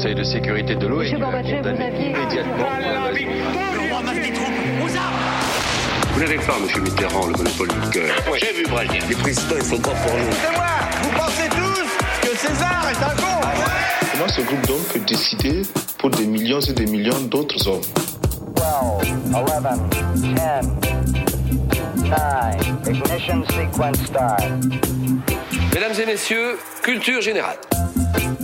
Conseil de sécurité de l'ONU a condamné immédiatement. Vous n'avez pas, monsieur Mitterrand, le monopole du cœur. Moi, j'ai vu Brazil. Les présidents, ils sont pas pour nous. C'est moi Vous pensez tous que César est un con Comment ce groupe d'hommes peut décider pour des millions et des millions d'autres hommes? 12, 11, 10, 9, ignition sequence start. Mesdames et messieurs, culture générale.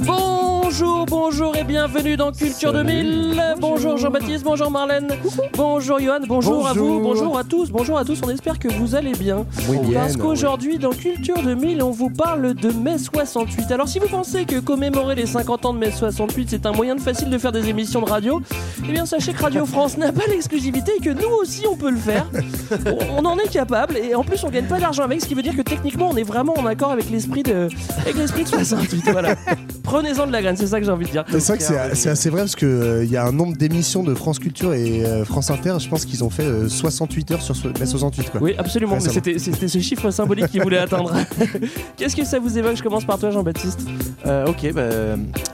Bonjour, bonjour et bienvenue dans Culture 2000. Bonjour, Jean-Baptiste, bonjour Marlène, bonjour Johan, bonjour, à vous, bonjour à tous, bonjour à tous. On espère que vous allez bien. Parce qu'aujourd'hui dans Culture 2000, on vous parle de mai 68. Alors si vous pensez que commémorer les 50 ans de mai 68 c'est un moyen facile de faire des émissions de radio, eh bien sachez que Radio France n'a pas l'exclusivité et que nous aussi on peut le faire. On en est capable et en plus on gagne pas d'argent avec, ce qui veut dire que techniquement on est vraiment en accord avec l'esprit de, avec l'esprit de 68. Voilà. Prenez-en de la graine, c'est ça que j'ai envie de dire. C'est vrai que c'est- c'est assez vrai parce qu'il y a un nombre d'émissions de France Culture et euh, France Inter, je pense qu'ils ont fait euh, 68 heures sur ce- mai 68. Quoi. Oui, absolument. Récemment. C'était c'était ce chiffre symbolique qu'il voulait atteindre. Qu'est-ce que ça vous évoque? Je commence par toi, Jean-Baptiste. Euh, ok, bah,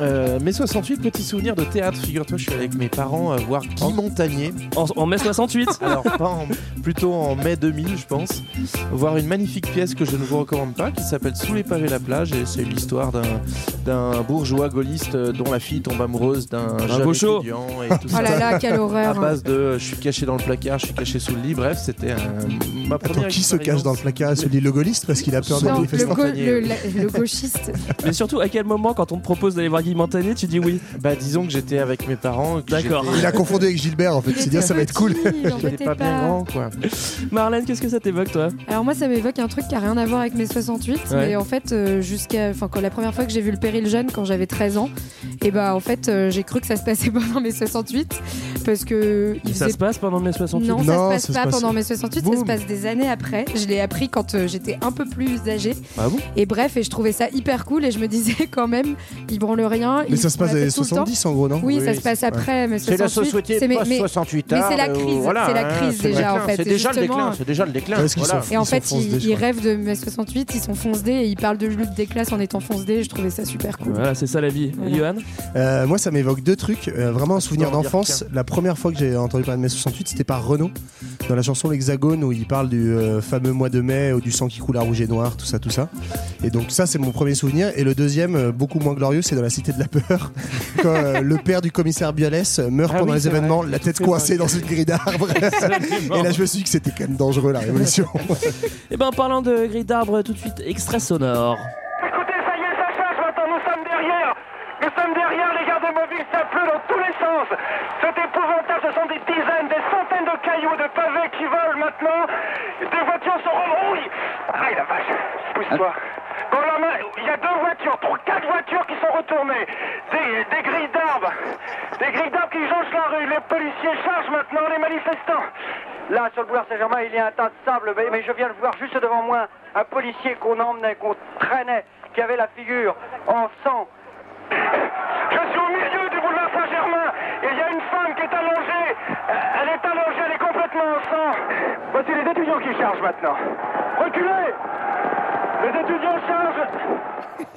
euh, mai 68, petit souvenir de théâtre. Figure-toi, je suis avec mes parents euh, voir Guy Montagnier. En, en mai 68 Alors, pas en- plutôt en mai 2000, je pense. Voir une magnifique pièce que je ne vous recommande pas, qui s'appelle Sous les pavés la plage. Et c'est l'histoire d'un- d'un bourgeois gaulliste dont la fille tombe amoureuse d'un jeune gaucho. étudiant. Et tout Oh ça. là là, quelle À horreur. base de je suis caché dans le placard, je suis caché sous le lit. Bref, c'était un- ma Attends, première qui se cache dans le placard Celui le gaulliste parce qu'il a peur des le, manifestants. le- la- le gauchiste. Mais surtout, à quel moment, quand on te propose d'aller voir Guy Montagnier, tu dis oui? Bah, disons que j'étais avec mes parents. D'accord. Il a confondu avec Gilbert en fait. Il dire ça va être cool. J'étais embêtait pas bien grand, quoi. Marlène, qu'est-ce que ça t'évoque, toi? Alors moi ça m'évoque un truc qui a rien à voir avec mes 68 Ouais. mais en fait euh, jusqu'à enfin quand la première fois que j'ai vu le péril jeune quand j'avais 13 ans et bah en fait euh, j'ai cru que ça se passait pendant mes 68 parce que il Ça faisait se passe pendant mai 68 non, Non, ça se passe ça se pas passe- pendant mes 68, ça se passe des années après. Je l'ai appris quand euh, j'étais un peu plus âgée. Ah bon? Et bref, et je trouvais ça hyper cool et je me disais quand même, ils branlent rien. Mais ça se passe temps. 70 en gros, non? Oui, ça se passe après, mais C'est la 68. société mais- mais- 68 mais c'est la euh, crise, voilà, c'est la hein, crise déjà, en fait. C'est déjà le justement- déclin, c'est déjà le déclin. Et en fait, ils, rêvent de mai 68, ils sont fonce dés et ils parlent de lutte des classes en étant fonce dés. Je trouvais ça super cool. Voilà, c'est ça la vie. Voilà. Johan Euh, moi, ça m'évoque deux trucs. Euh, vraiment un souvenir d'enfance. La première fois que j'ai entendu parler de mai 68, c'était par Renaud, dans la chanson L'Hexagone, où il parle du euh, fameux mois de mai, ou du sang qui coule à rouge et noir, tout ça, tout ça. Et donc, ça, c'est mon premier souvenir. Et le deuxième, beaucoup moins glorieux, c'est dans La Cité de la Peur, quand euh, le père du commissaire Biolès meurt Ah pendant oui, les vrai. événements, la tête coincée dans une grille d'arbre. et là, je me suis dit que c'était quand même dangereux, la révolution. Eh ben, en parlant de grille d'arbre, tout de suite, extrait sonore. Écoutez, ça y est, ça change maintenant, nous sommes derrière Nous sommes derrière, les gardes mobiles, ça pleut dans tous les sens C'est épouvantable, ce sont des dizaines, des centaines de cailloux, de pavés qui volent maintenant. Des voitures se remrouillent Aïe la vache, pousse-toi. Dans la main, il y a deux voitures, trois, quatre voitures qui sont retournées. Des, des grilles d'arbres. Des grilles d'arbres qui jonchent la rue, les policiers chargent maintenant les manifestants. Là, sur le boulevard Saint-Germain, il y a un tas de sable, mais, je viens de voir juste devant moi un policier qu'on emmenait, qu'on traînait, qui avait la figure en sang. Je suis au milieu et il y a une femme qui est allongée. Euh, Elle est allongée, elle est complètement en sang. Voici les étudiants qui chargent maintenant. Reculez Les étudiants chargent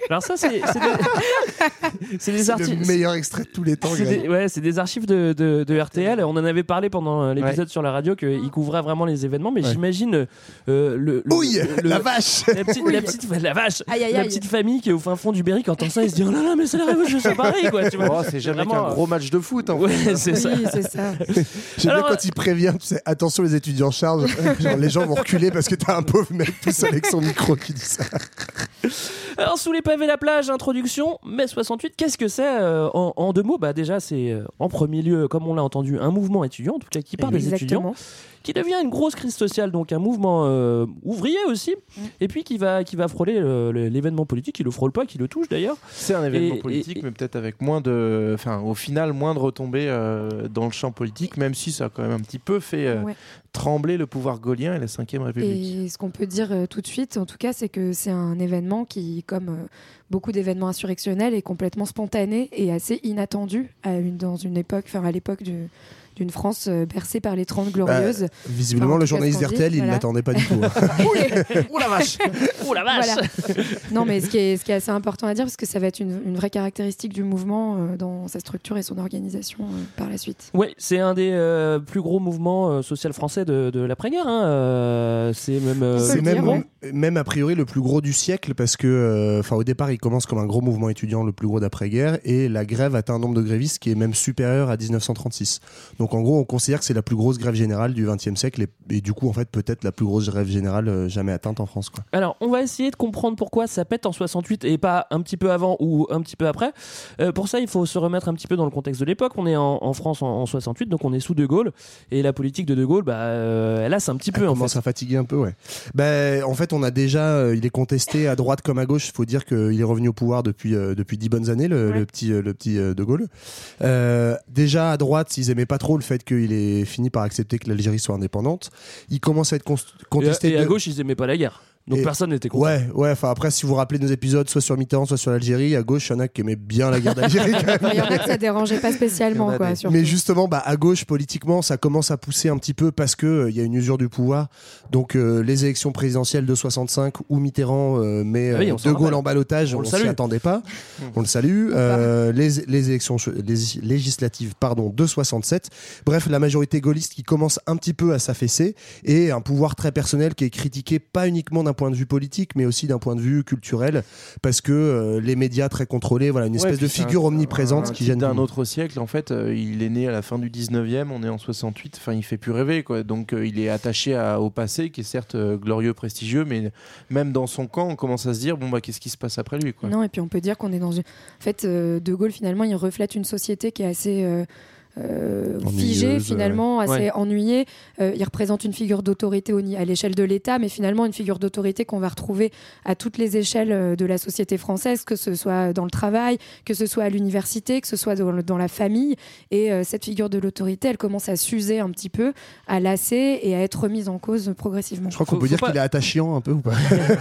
Alors, ça, c'est c'est des, c'est des le meilleur extrait de tous les temps. C'est des, ouais, c'est des archives de, de- de RTL. On en avait parlé pendant euh, l'épisode sur la radio qu'ils couvraient vraiment les événements, mais Ouais. j'imagine euh, le, le- Ouille, le- la vache la petite, la petite, la vache, Aïe, aïe, la petite famille qui est au fin fond du Berry quand entend ça, il se dit oh là là, mais c'est la révolution, c'est pareil quoi. Oh, c'est jamais vraiment, qu'un gros match de foot. En Ouais, fait. c'est ça. Oui, c'est ça. J'aime bien Alors, quand il prévient, tu sais, attention les étudiants chargent. Genre, les gens vont reculer parce que t'as un pauvre mec tout seul avec son micro qui dit ça. Alors, sous les pavés la plage, introduction, mai 68, qu'est-ce que c'est euh, en, en deux mots? Bah déjà, c'est euh, en premier lieu, comme on l'a entendu, un mouvement étudiant, en tout cas qui part des étudiants, qui devient une grosse crise sociale, donc un mouvement euh, ouvrier aussi, Mm. et puis qui va, qui va frôler euh, le- l'événement politique, qui le frôle pas, qui le touche d'ailleurs. C'est un événement Et- politique, et- mais peut-être avec moins de. Enfin, au final, moins de retombées euh, dans le champ politique, même si ça a quand même un petit peu fait euh, Ouais. Trembler le pouvoir gaulien et la Ve République. Et ce qu'on peut dire euh, tout de suite, en tout cas, c'est que c'est un événement qui, comme euh, beaucoup d'événements insurrectionnels, est complètement spontané et assez inattendu à une, dans une époque, enfin à l'époque du, d'une France euh, bercée par les 30 glorieuses. Bah, visiblement, Enfin, en le journaliste d'RTL, il voilà. l'attendait pas du tout. hein. Ouh la vache la vache Voilà. Non, mais ce qui, est, ce qui est assez important à dire, parce que ça va être une, une vraie caractéristique du mouvement euh, dans sa structure et son organisation euh, par la suite. Oui, c'est un des euh, plus gros mouvements euh, social français de, de l'après-guerre. hein. Euh, c'est même. euh, même, dire, ouais. même a priori le plus gros du siècle parce que, euh, enfin, au départ, il commence comme un gros mouvement étudiant, le plus gros d'après-guerre, et la grève atteint un nombre de grévistes qui est même supérieur à 1936. Donc, en gros, on considère que c'est la plus grosse grève générale du XXe siècle et, et du coup, en fait, peut-être la plus grosse grève générale euh, jamais atteinte en France. Quoi. Alors, on va essayer de comprendre pourquoi ça pète en 68 et pas un petit peu avant ou un petit peu après. Euh, pour ça, il faut se remettre un petit peu dans le contexte de l'époque. On est en, en France en, en 68, donc on est sous De Gaulle. Et la politique de De Gaulle, bah, euh, elle a un petit peu Elle en commence fait. à fatiguer un peu, ouais. Ben, en fait, on a déjà, euh, il est contesté à droite comme à gauche. Il faut dire qu'il est revenu au pouvoir depuis euh, depuis dix bonnes années, le, Ouais. le petit euh, le petit euh, De Gaulle. Euh, déjà à droite, ils aimaient pas trop le fait qu'il ait fini par accepter que l'Algérie soit indépendante. Il commence à être cons- Et, contesté. et à de- gauche, ils aimaient pas la guerre. Donc Et- personne n'était content. Ouais, ouais. Enfin après, si vous vous rappelez nos épisodes, soit sur Mitterrand, soit sur l'Algérie, à gauche, il y en a qui aimaient bien la guerre d'Algérie. Il y en a que ça dérangeait pas spécialement, quoi. des-. Mais justement, bah, à gauche, politiquement, ça commence à pousser un petit peu parce que euh, il y a une usure du pouvoir. Donc, euh, les élections présidentielles de 65 où Mitterrand euh, met Ah oui, euh, De Gaulle en balotage, On on, le s'y attendait pas. on le salue. Euh, les, les élections les législatives, pardon, de 67. Bref, la majorité gaulliste qui commence un petit peu à s'affaisser et un pouvoir très personnel qui est critiqué pas uniquement d'un point de vue politique, mais aussi d'un point de vue culturel, parce que euh, les médias très contrôlés, voilà, une Ouais, espèce de un- figure omniprésente un qui le d'un autre siècle. En fait, euh, il est né à la fin du 19e, on est en 68. Enfin, il fait plus rêver, quoi. Donc, euh, il est attaché à- au passé, qui est certes euh, glorieux, prestigieux, mais même dans son camp, on commence à se dire bon bah qu'est-ce qui se passe après lui, quoi. Non, et puis on peut dire qu'on est dans une. En fait, euh, De Gaulle, finalement, il reflète une société qui est assez. Euh, Ennuyeuse, finalement, assez Ouais. ennuyée. Euh, il représente une figure d'autorité à l'échelle de l'État, mais finalement une figure d'autorité qu'on va retrouver à toutes les échelles euh, de la société française, que ce soit dans le travail, que ce soit à l'université, que ce soit dans, la famille. Et euh, cette figure de l'autorité, elle commence à s'user un petit peu, à lasser et à être remise en cause progressivement. Je crois qu'on peut dire pas- qu'il est attachant un peu ou pas?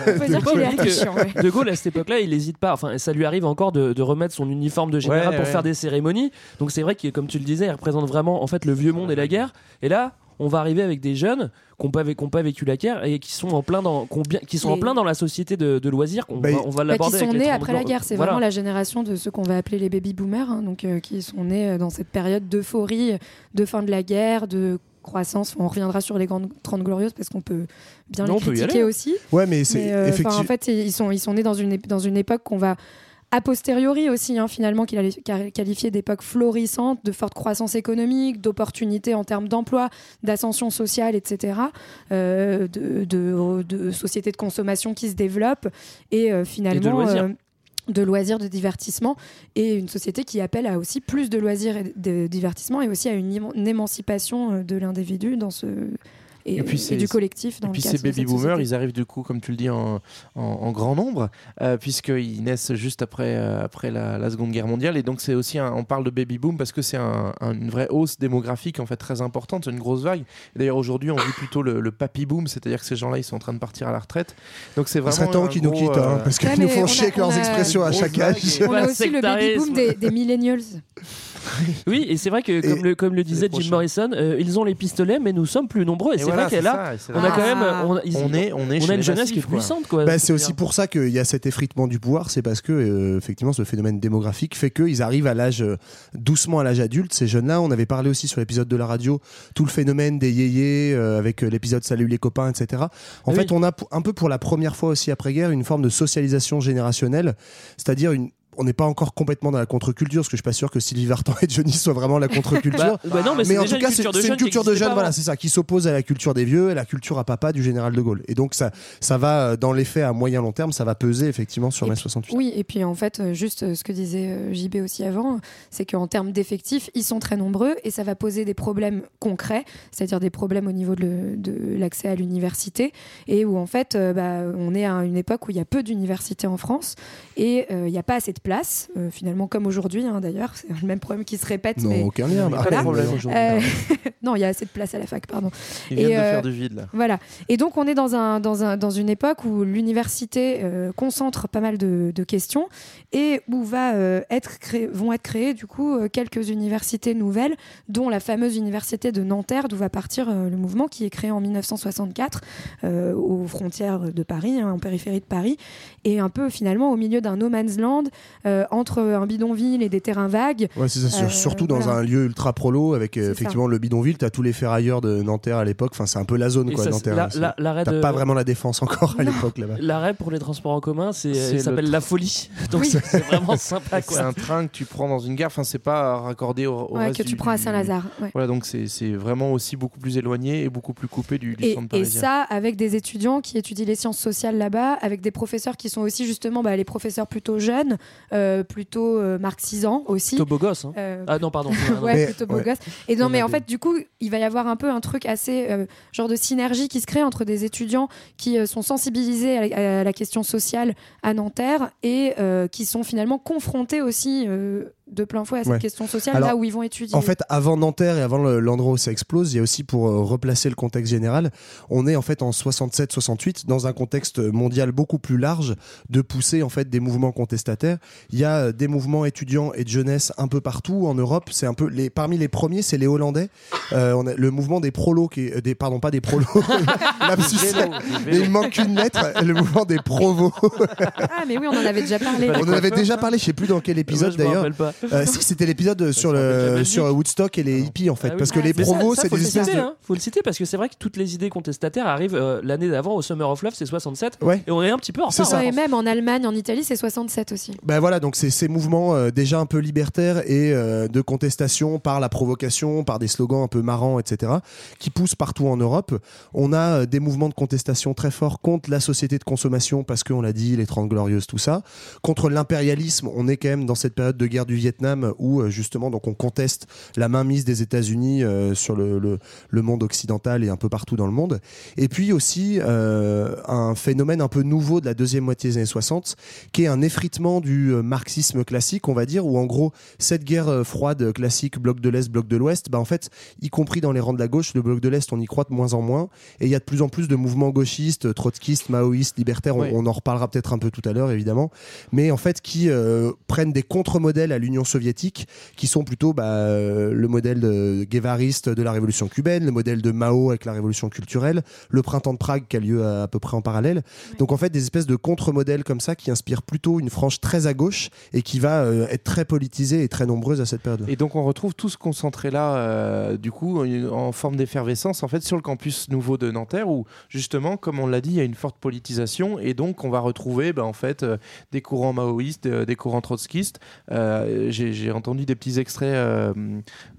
On peut dire qu'il est attachant, ouais. De Gaulle à cette époque-là, il n'hésite pas. Enfin, ça lui arrive encore de, de remettre son uniforme de général Ouais, pour ouais. faire des cérémonies. Donc c'est vrai que, comme tu le disais, il représente vraiment en fait le vieux monde et la guerre. Et là, on va arriver avec des jeunes qui n'ont pas, vécu la guerre et qui sont en plein dans, qui ont bien- qui sont en Les- plein dans la société de, de loisirs. On Bah, va, on va Bah, qui sont nés 30 après la guerre. C'est Voilà. vraiment la génération de ceux qu'on va appeler les baby boomers, hein, donc euh, qui sont nés euh, dans cette période d'euphorie, de fin de la guerre, de croissance. On reviendra sur les grandes 30 glorieuses parce qu'on peut bien Non, les peut critiquer aussi. Ouais, mais c'est euh, en fait, ils sont, ils sont nés dans une, ép- dans une époque qu'on va a posteriori aussi, hein, finalement, qu'il allait quali- qualifier d'époque florissante, de forte croissance économique, d'opportunités en termes d'emploi, d'ascension sociale, etc., euh, de, de, de sociétés de consommation qui se développent et euh, finalement loisirs. euh, de loisirs, de divertissement, et une société qui appelle à aussi plus de loisirs et de divertissement et aussi à une, éman- une émancipation de l'individu dans ce et, Et puis et c'est- du collectif dans Et puis le ces baby boomers, ils arrivent du coup, comme tu le dis, en, en- en grand nombre, euh, puisqu'ils naissent juste après, euh, après la, la Seconde Guerre mondiale. Et donc c'est aussi, un- on parle de baby boom parce que c'est un- un- une vraie hausse démographique en fait très importante, c'est une grosse vague. Et D'ailleurs aujourd'hui, on vit plutôt le, le papy boom, c'est-à-dire que ces gens-là, ils sont en train de partir à la retraite. Donc c'est vraiment serait temps un qu'ils nous quittent, hein, euh, parce qu'ils Ouais, nous font on a- chier avec leurs expressions à chaque âge. et- On a aussi le baby boom des, des millennials. Oui, et c'est vrai que, Et- comme le, comme le disait. Jim Morrison, euh, ils ont les pistolets, mais nous sommes plus nombreux. Et, et c'est voilà, vrai qu'elle a. On a quand même. Ah. On, a, ils- on est, on est on a une jeunesse qui est puissante, quoi. Bah, c'est aussi pour ça qu'il y a cet effritement du pouvoir, c'est parce que euh, effectivement ce phénomène démographique fait qu'ils arrivent à l'âge euh, doucement à l'âge adulte. Ces jeunes-là, on avait parlé aussi sur l'épisode de la radio, tout le phénomène des yéyés euh, avec l'épisode Salut les copains, etc. En Oui. fait, on a un peu pour la première fois aussi après guerre une forme de socialisation générationnelle, c'est-à-dire une on n'est pas encore complètement dans la contre-culture, parce que je suis pas sûr que Sylvie Vartan et Johnny soient vraiment la contre-culture. Bah, bah non, mais, en tout cas, une c'est culture de c'est une jeunes culture de jeunes, voilà, avant. c'est ça, qui s'oppose à la culture des vieux et la culture à papa du général de Gaulle. Et donc, ça, ça va, euh, dans les faits, à moyen long terme, ça va peser effectivement sur mai puis- 68. Oui, et puis en fait, euh, juste euh, ce que disait euh, JB aussi avant, c'est qu'en termes d'effectifs, ils sont très nombreux et ça va poser des problèmes concrets, c'est-à-dire des problèmes au niveau de l'accès à l'université et où en fait, euh, bah, on est à une époque où il y a peu d'universités en France et euh, il n'y a pas assez de place, euh, finalement comme aujourd'hui hein, d'ailleurs, c'est le même problème qui se répète. Non, mais aucun lien. Pas Voilà. de problème aujourd'hui. Euh, non, il y a assez de place à la fac, pardon. Ils viennent et, de euh, faire du vide là. Voilà. Et donc, on est dans, un, dans, un, dans une époque où l'université euh, concentre pas mal de, de questions et où va, euh, être créé, vont être créées, du coup, quelques universités nouvelles, dont la fameuse université de Nanterre, d'où va partir euh, le mouvement qui est créé en 1964 euh, aux frontières de Paris, hein, en périphérie de Paris, et un peu finalement au milieu d'un no man's land, euh, entre un bidonville et des terrains vagues. Ouais, c'est ça, Euh, surtout dans voilà. un lieu ultra prolo avec euh, C'est ça. effectivement le bidonville. T'as tous les ferrailleurs de Nanterre à l'époque. Enfin, c'est un peu la zone Et quoi, ça, Nanterre. la- c'est- la- L'arrêt T'as de. pas vraiment la défense encore à l'époque là-bas. L'arrêt pour les transports en commun, c'est, C'est s'appelle La Folie. Donc Oui. c'est, c'est vraiment sympa C'est quoi. un train que tu prends dans une gare. Enfin, c'est pas raccordé au, au Ouais, reste que tu du- prends à Saint-Lazare. ouais. Voilà, donc c'est c'est vraiment aussi beaucoup plus éloigné et beaucoup plus coupé du, du Et, centre et parisien. ça, avec des étudiants qui étudient les sciences sociales là-bas, avec des professeurs qui sont aussi justement bah, les professeurs plutôt jeunes, plutôt euh, marxisants aussi. Plutôt beau gosse. hein. Euh, Ah non, pardon. ouais, Mais- plutôt beau ouais. gosse. Et non, mais en fait, du coup, il va y avoir un peu un truc assez euh, genre de synergie qui se crée entre des étudiants qui euh, sont sensibilisés à la, à la question sociale à Nanterre et euh, qui sont finalement confrontés aussi euh, de plein fouet à cette Ouais. question sociale Alors, là où ils vont étudier. En fait, avant Nanterre et avant le- l'endroit où ça explose, il y a aussi pour euh, replacer le contexte général, on est en fait en 67-68 dans un contexte mondial beaucoup plus large de pousser en fait des mouvements contestataires. Il y a euh, des mouvements étudiants et de jeunesse un peu partout en Europe. C'est un peu les parmi les premiers, c'est les Hollandais. Euh, on a le mouvement des prolos, qui euh, des pardon pas des prolos. Mais il manque une lettre, le mouvement des provos. Ah, mais oui, on en avait déjà parlé. On en avait déjà parlé, je sais plus dans quel épisode d'ailleurs. Euh, si c'était l'épisode sur le Woodstock et les hippies en fait, Ah oui. parce que Ah, les ça, c'est faut des le espèces citer, de hein. Faut le citer parce que c'est vrai que toutes les idées contestataires arrivent euh, l'année d'avant au Summer of Love, c'est 67. Ouais. Et on est un petit peu en C'est retard. ça. hein. Ouais, même en Allemagne, en Italie, c'est 67 aussi. Ben voilà, donc c'est ces mouvements euh, déjà un peu libertaires et euh, de contestation par la provocation, par des slogans un peu marrants, etc., qui poussent partout en Europe. On a euh, des mouvements de contestation très forts contre la société de consommation, parce qu'on l'a dit, les 30 glorieuses, tout ça. Contre l'impérialisme, on est quand même dans cette période de guerre du Vietnam où euh, justement donc on conteste la mainmise des États-Unis euh, sur le, le, le monde occidental et un peu partout dans le monde. Et puis aussi euh, un phénomène un peu nouveau de la deuxième moitié des années 60, qui est un effritement du marxisme classique, on va dire, où en gros, cette guerre froide classique, bloc de l'Est, bloc de l'Ouest, bah en fait, y compris dans les rangs de la gauche, le bloc de l'Est, on y croit de moins en moins, et il y a de plus en plus de mouvements gauchistes, trotskistes, maoïstes, libertaires, on- en reparlera peut-être un peu tout à l'heure, évidemment, mais en fait, qui euh, prennent des contre-modèles à l'Union soviétique, qui sont plutôt bah, euh, le modèle de guévariste de la révolution cubaine, le modèle de Mao avec la révolution culturelle, le printemps de Prague qui a lieu à, à peu près en parallèle. Donc en fait des espèces de contre-modèles comme ça qui inspirent plutôt une frange très à gauche et qui va euh, être très politisée et très nombreuse à cette période. Et donc on retrouve tout ce concentré là, euh, du coup, en- en forme d'effervescence, en fait, sur le campus nouveau de Nanterre, où justement, comme on l'a dit, il y a une forte politisation, et donc on va retrouver, ben, en fait, euh, des courants maoïstes, euh, des courants trotskistes. J'ai entendu des petits extraits, euh,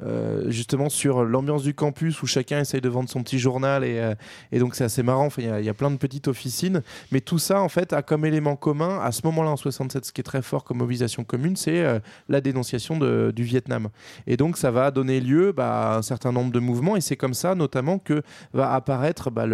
euh, justement, sur l'ambiance du campus, où chacun essaye de vendre son petit journal, et, euh, donc c'est assez marrant. Il y a- plein de petites officines, mais tout ça, en fait, a comme élément commun, à ce moment-là, en 67, ce qui est très fort comme mobilisation commune, c'est la dénonciation du Vietnam. Et donc, ça va donner lieu bah, à un certain nombre de mouvements. Et c'est comme ça, notamment, que va apparaître bah,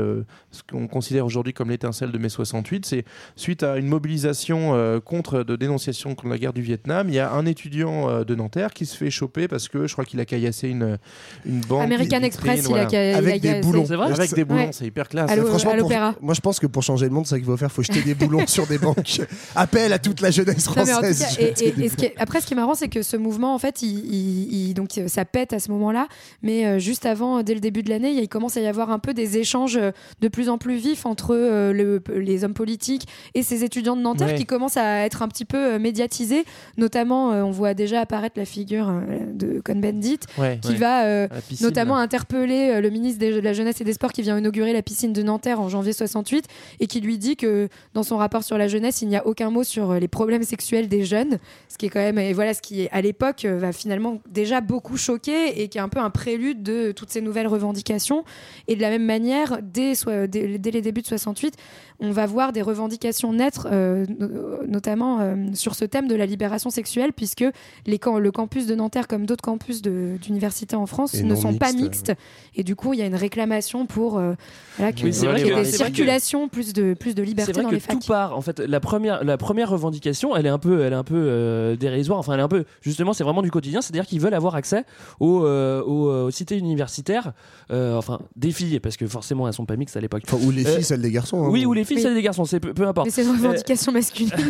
ce qu'on considère aujourd'hui comme l'étincelle de mai 68. C'est suite à une mobilisation contre, de dénonciation contre la guerre du Vietnam. Il y a un étudiant euh, de Nanterre qui se fait choper parce que je crois qu'il a caillassé une, une banque. American Express, il a, il Avec des boulons. C'est vrai Avec des boulons, Ouais. c'est hyper classe. Allô, Franchement, à pour- l'opéra. moi je pense que pour changer le monde, c'est ça qu'il faut faire, faut jeter des boulons sur des banques. Appel à toute la jeunesse Non, mais française. cas, et- et- et ce qui est- après, ce qui est marrant, c'est que ce mouvement, en fait, il, il- il- donc ça pète à ce moment-là, mais euh, juste avant, euh, dès le début de l'année, il commence à y avoir un peu des échanges de plus en plus vifs entre euh, le- les hommes politiques et ces étudiants de Nanterre Ouais. qui commencent à être un petit peu euh, médiatisés. Notamment, euh, on voit déjà apparaître la figure euh, de Cohn-Bendit, Ouais, qui ouais. va euh, piscine, notamment là. interpeller euh, le ministre de la Jeunesse et des Sports qui vient inaugurer la piscine de Nanterre en janvier 68 et qui lui dit que dans son rapport sur la jeunesse, il n'y a aucun mot sur les problèmes sexuels des jeunes, ce qui est quand même, et voilà, ce qui est à l'époque va finalement déjà beaucoup choquer et qui est un peu un prélude de toutes ces nouvelles revendications. Et de la même manière, dès, dès, dès les débuts de 68, on va voir des revendications naître, euh, no- notamment euh, sur ce thème de la libération sexuelle, puisque les camp- le campus de Nanterre, comme d'autres campus d'universités en France, Et ne sont pas mixtes. Et du coup, il y a une réclamation pour euh, voilà, que- Oui, c'est vrai qu'il y ait des que- circulations, plus de, plus de liberté vrai dans que les facs. tout part. En fait, la première, la première revendication, elle est un peu, elle est un peu euh, dérisoire. Enfin, elle est un peu, justement, c'est vraiment du quotidien. C'est-à-dire qu'ils veulent avoir accès aux, euh, aux, aux cités universitaires. euh, enfin, des filles, parce que forcément, elles sont pas mixtes à l'époque. Enfin, ou les Euh, filles, celles des garçons. hein. Oui, ou les filles, celles des garçons, c'est peu, peu importe. Mais c'est une revendication masculine.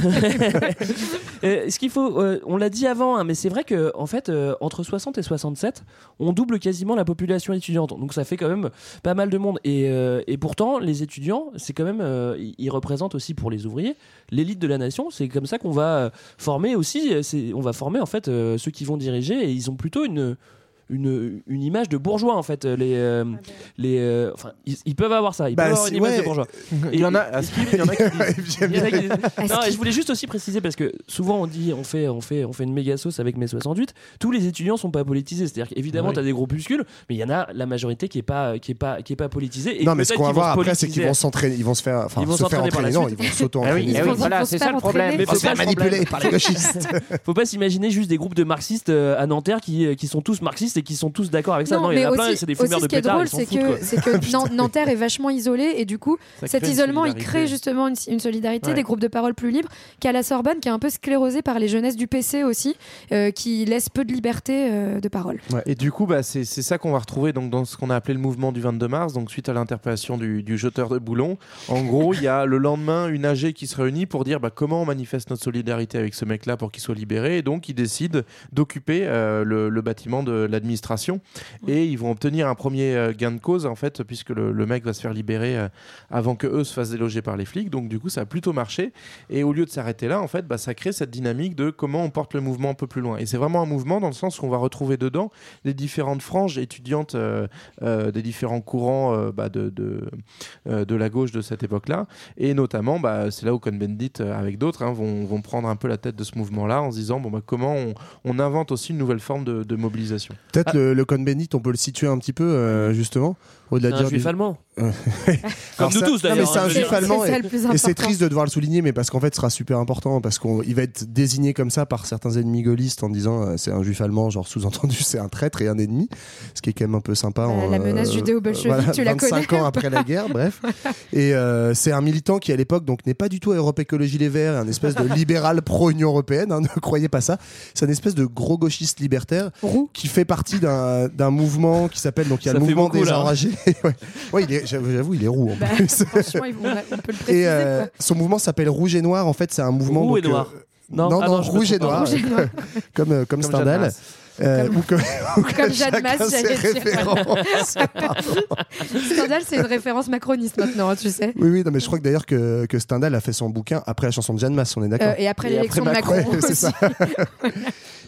Euh, ce qu'il faut, euh, on l'a dit avant, hein, mais c'est vrai que en fait, euh, entre 60 et 67, on double quasiment la population étudiante. Donc ça fait quand même pas mal de monde. Et, euh, et pourtant, les étudiants, c'est quand même, euh, ils- représentent aussi pour les ouvriers l'élite de la nation. C'est comme ça qu'on va euh, former aussi. euh, c'est- On va former en fait euh, ceux qui vont diriger, et ils ont plutôt une une, une image de bourgeois en fait les euh, les euh, enfin ils, ils peuvent avoir ça ils Bah, peuvent avoir une image ouais. de bourgeois Il y en a, Skip, il y en a qui non, et je voulais juste aussi préciser parce que souvent on dit on fait on fait on fait une méga sauce avec mes 68. Tous les étudiants sont pas politisés, c'est-à-dire qu'évidemment Oui. tu as des groupuscules, mais il y en a la majorité qui est pas qui est pas qui est pas politisée. Et Non, mais ce qu'on va voir après, c'est qu'ils vont s'entraîner, ils vont se faire, enfin, Ils vont se faire s'entraîner par la entraîner, non, suite. ils vont s'auto-entraîner. oui, oui, voilà, c'est ça le problème. Mais faut pas, manipuler par les gauchistes. faut pas s'imaginer juste des groupes de marxistes euh, à Nanterre qui, qui sont tous marxistes et qui sont tous d'accord avec ça. Non, il y en a mais plein, aussi, c'est des aussi, fumeurs ce de qui est drôle, c'est que, c'est que Nan- Nanterre est vachement isolé et du coup, Ça cet isolement, il crée justement une, une solidarité, Ouais. des groupes de parole plus libres, qu'à la Sorbonne, qui est un peu sclérosée par les jeunesses du PC aussi, euh, qui laisse peu de liberté euh, de parole. Et du coup, bah, c'est c'est ça qu'on va retrouver donc, dans ce qu'on a appelé le mouvement du 22 mars, donc suite à l'interpellation du, du jeteur de boulons. En gros, il y a le lendemain une AG qui se réunit pour dire bah, comment on manifeste notre solidarité avec ce mec-là pour qu'il soit libéré. Et donc, ils décident d'occuper euh, le, le bâtiment de Et ils vont obtenir un premier euh, gain de cause, en fait, puisque le, le mec va se faire libérer euh, avant que eux se fassent déloger par les flics. Donc, du coup, ça a plutôt marché. Et au lieu de s'arrêter là, en fait, bah, ça crée cette dynamique de comment on porte le mouvement un peu plus loin. Et c'est vraiment un mouvement dans le sens qu'on va retrouver dedans les différentes franges étudiantes euh, euh, des différents courants euh, bah, de, de, de la gauche de cette époque-là. Et notamment, bah, c'est là où Cohn-Bendit, avec d'autres, hein, vont, vont prendre un peu la tête de ce mouvement-là en se disant bon, bah, comment on, on invente aussi une nouvelle forme de, de mobilisation. Peut-être le, le Cohn-Bendit, on peut le situer un petit peu, euh, justement, au-delà de un dire juif du- allemand. Euh, Comme Alors nous ça- tous d'ailleurs. c'est un hein, veux juif dire. allemand C'est et, le plus et c'est triste de devoir le souligner, mais parce qu'en fait, ce sera super important parce qu'il va être désigné comme ça par certains ennemis gaullistes en disant euh, c'est un juif allemand, genre sous-entendu c'est un traître et un ennemi, ce qui est quand même un peu sympa. Euh, en, la menace judéo-bolchevique, tu la 25 connais ans après la guerre, bref. Et euh, c'est un militant qui à l'époque donc n'est pas du tout à Europe Écologie Les Verts, un espèce de libéral pro-Union européenne, hein, ne croyez pas ça. C'est un espèce de gros gauchiste libertaire Roux. qui fait partie d'un d'un mouvement qui s'appelle donc il y a Ça le mouvement beaucoup, des là. enragés. ouais. Ouais, il est- j'avoue, j'avoue, il est roux en Bah, plus. franchement, il- on, a- on peut le préciser. Et euh, son mouvement s'appelle Rouge et Noir. En fait, c'est un mouvement. Roux et donc, euh, Noir. Non, Non, ah non, Rouge et. Noir. Rouge et Noir. comme, euh, comme Comme Stendhal. Jeanne Masse. Euh, ou comme, ou que Comme Jeanne Masse, j'allais dire. Stendhal, c'est une référence macroniste maintenant, hein, tu sais. oui, oui, non, mais je crois que d'ailleurs que, que Stendhal a fait son bouquin après la chanson de Jeanne Masse, on est d'accord Euh, et après l'élection de Macron. C'est ça.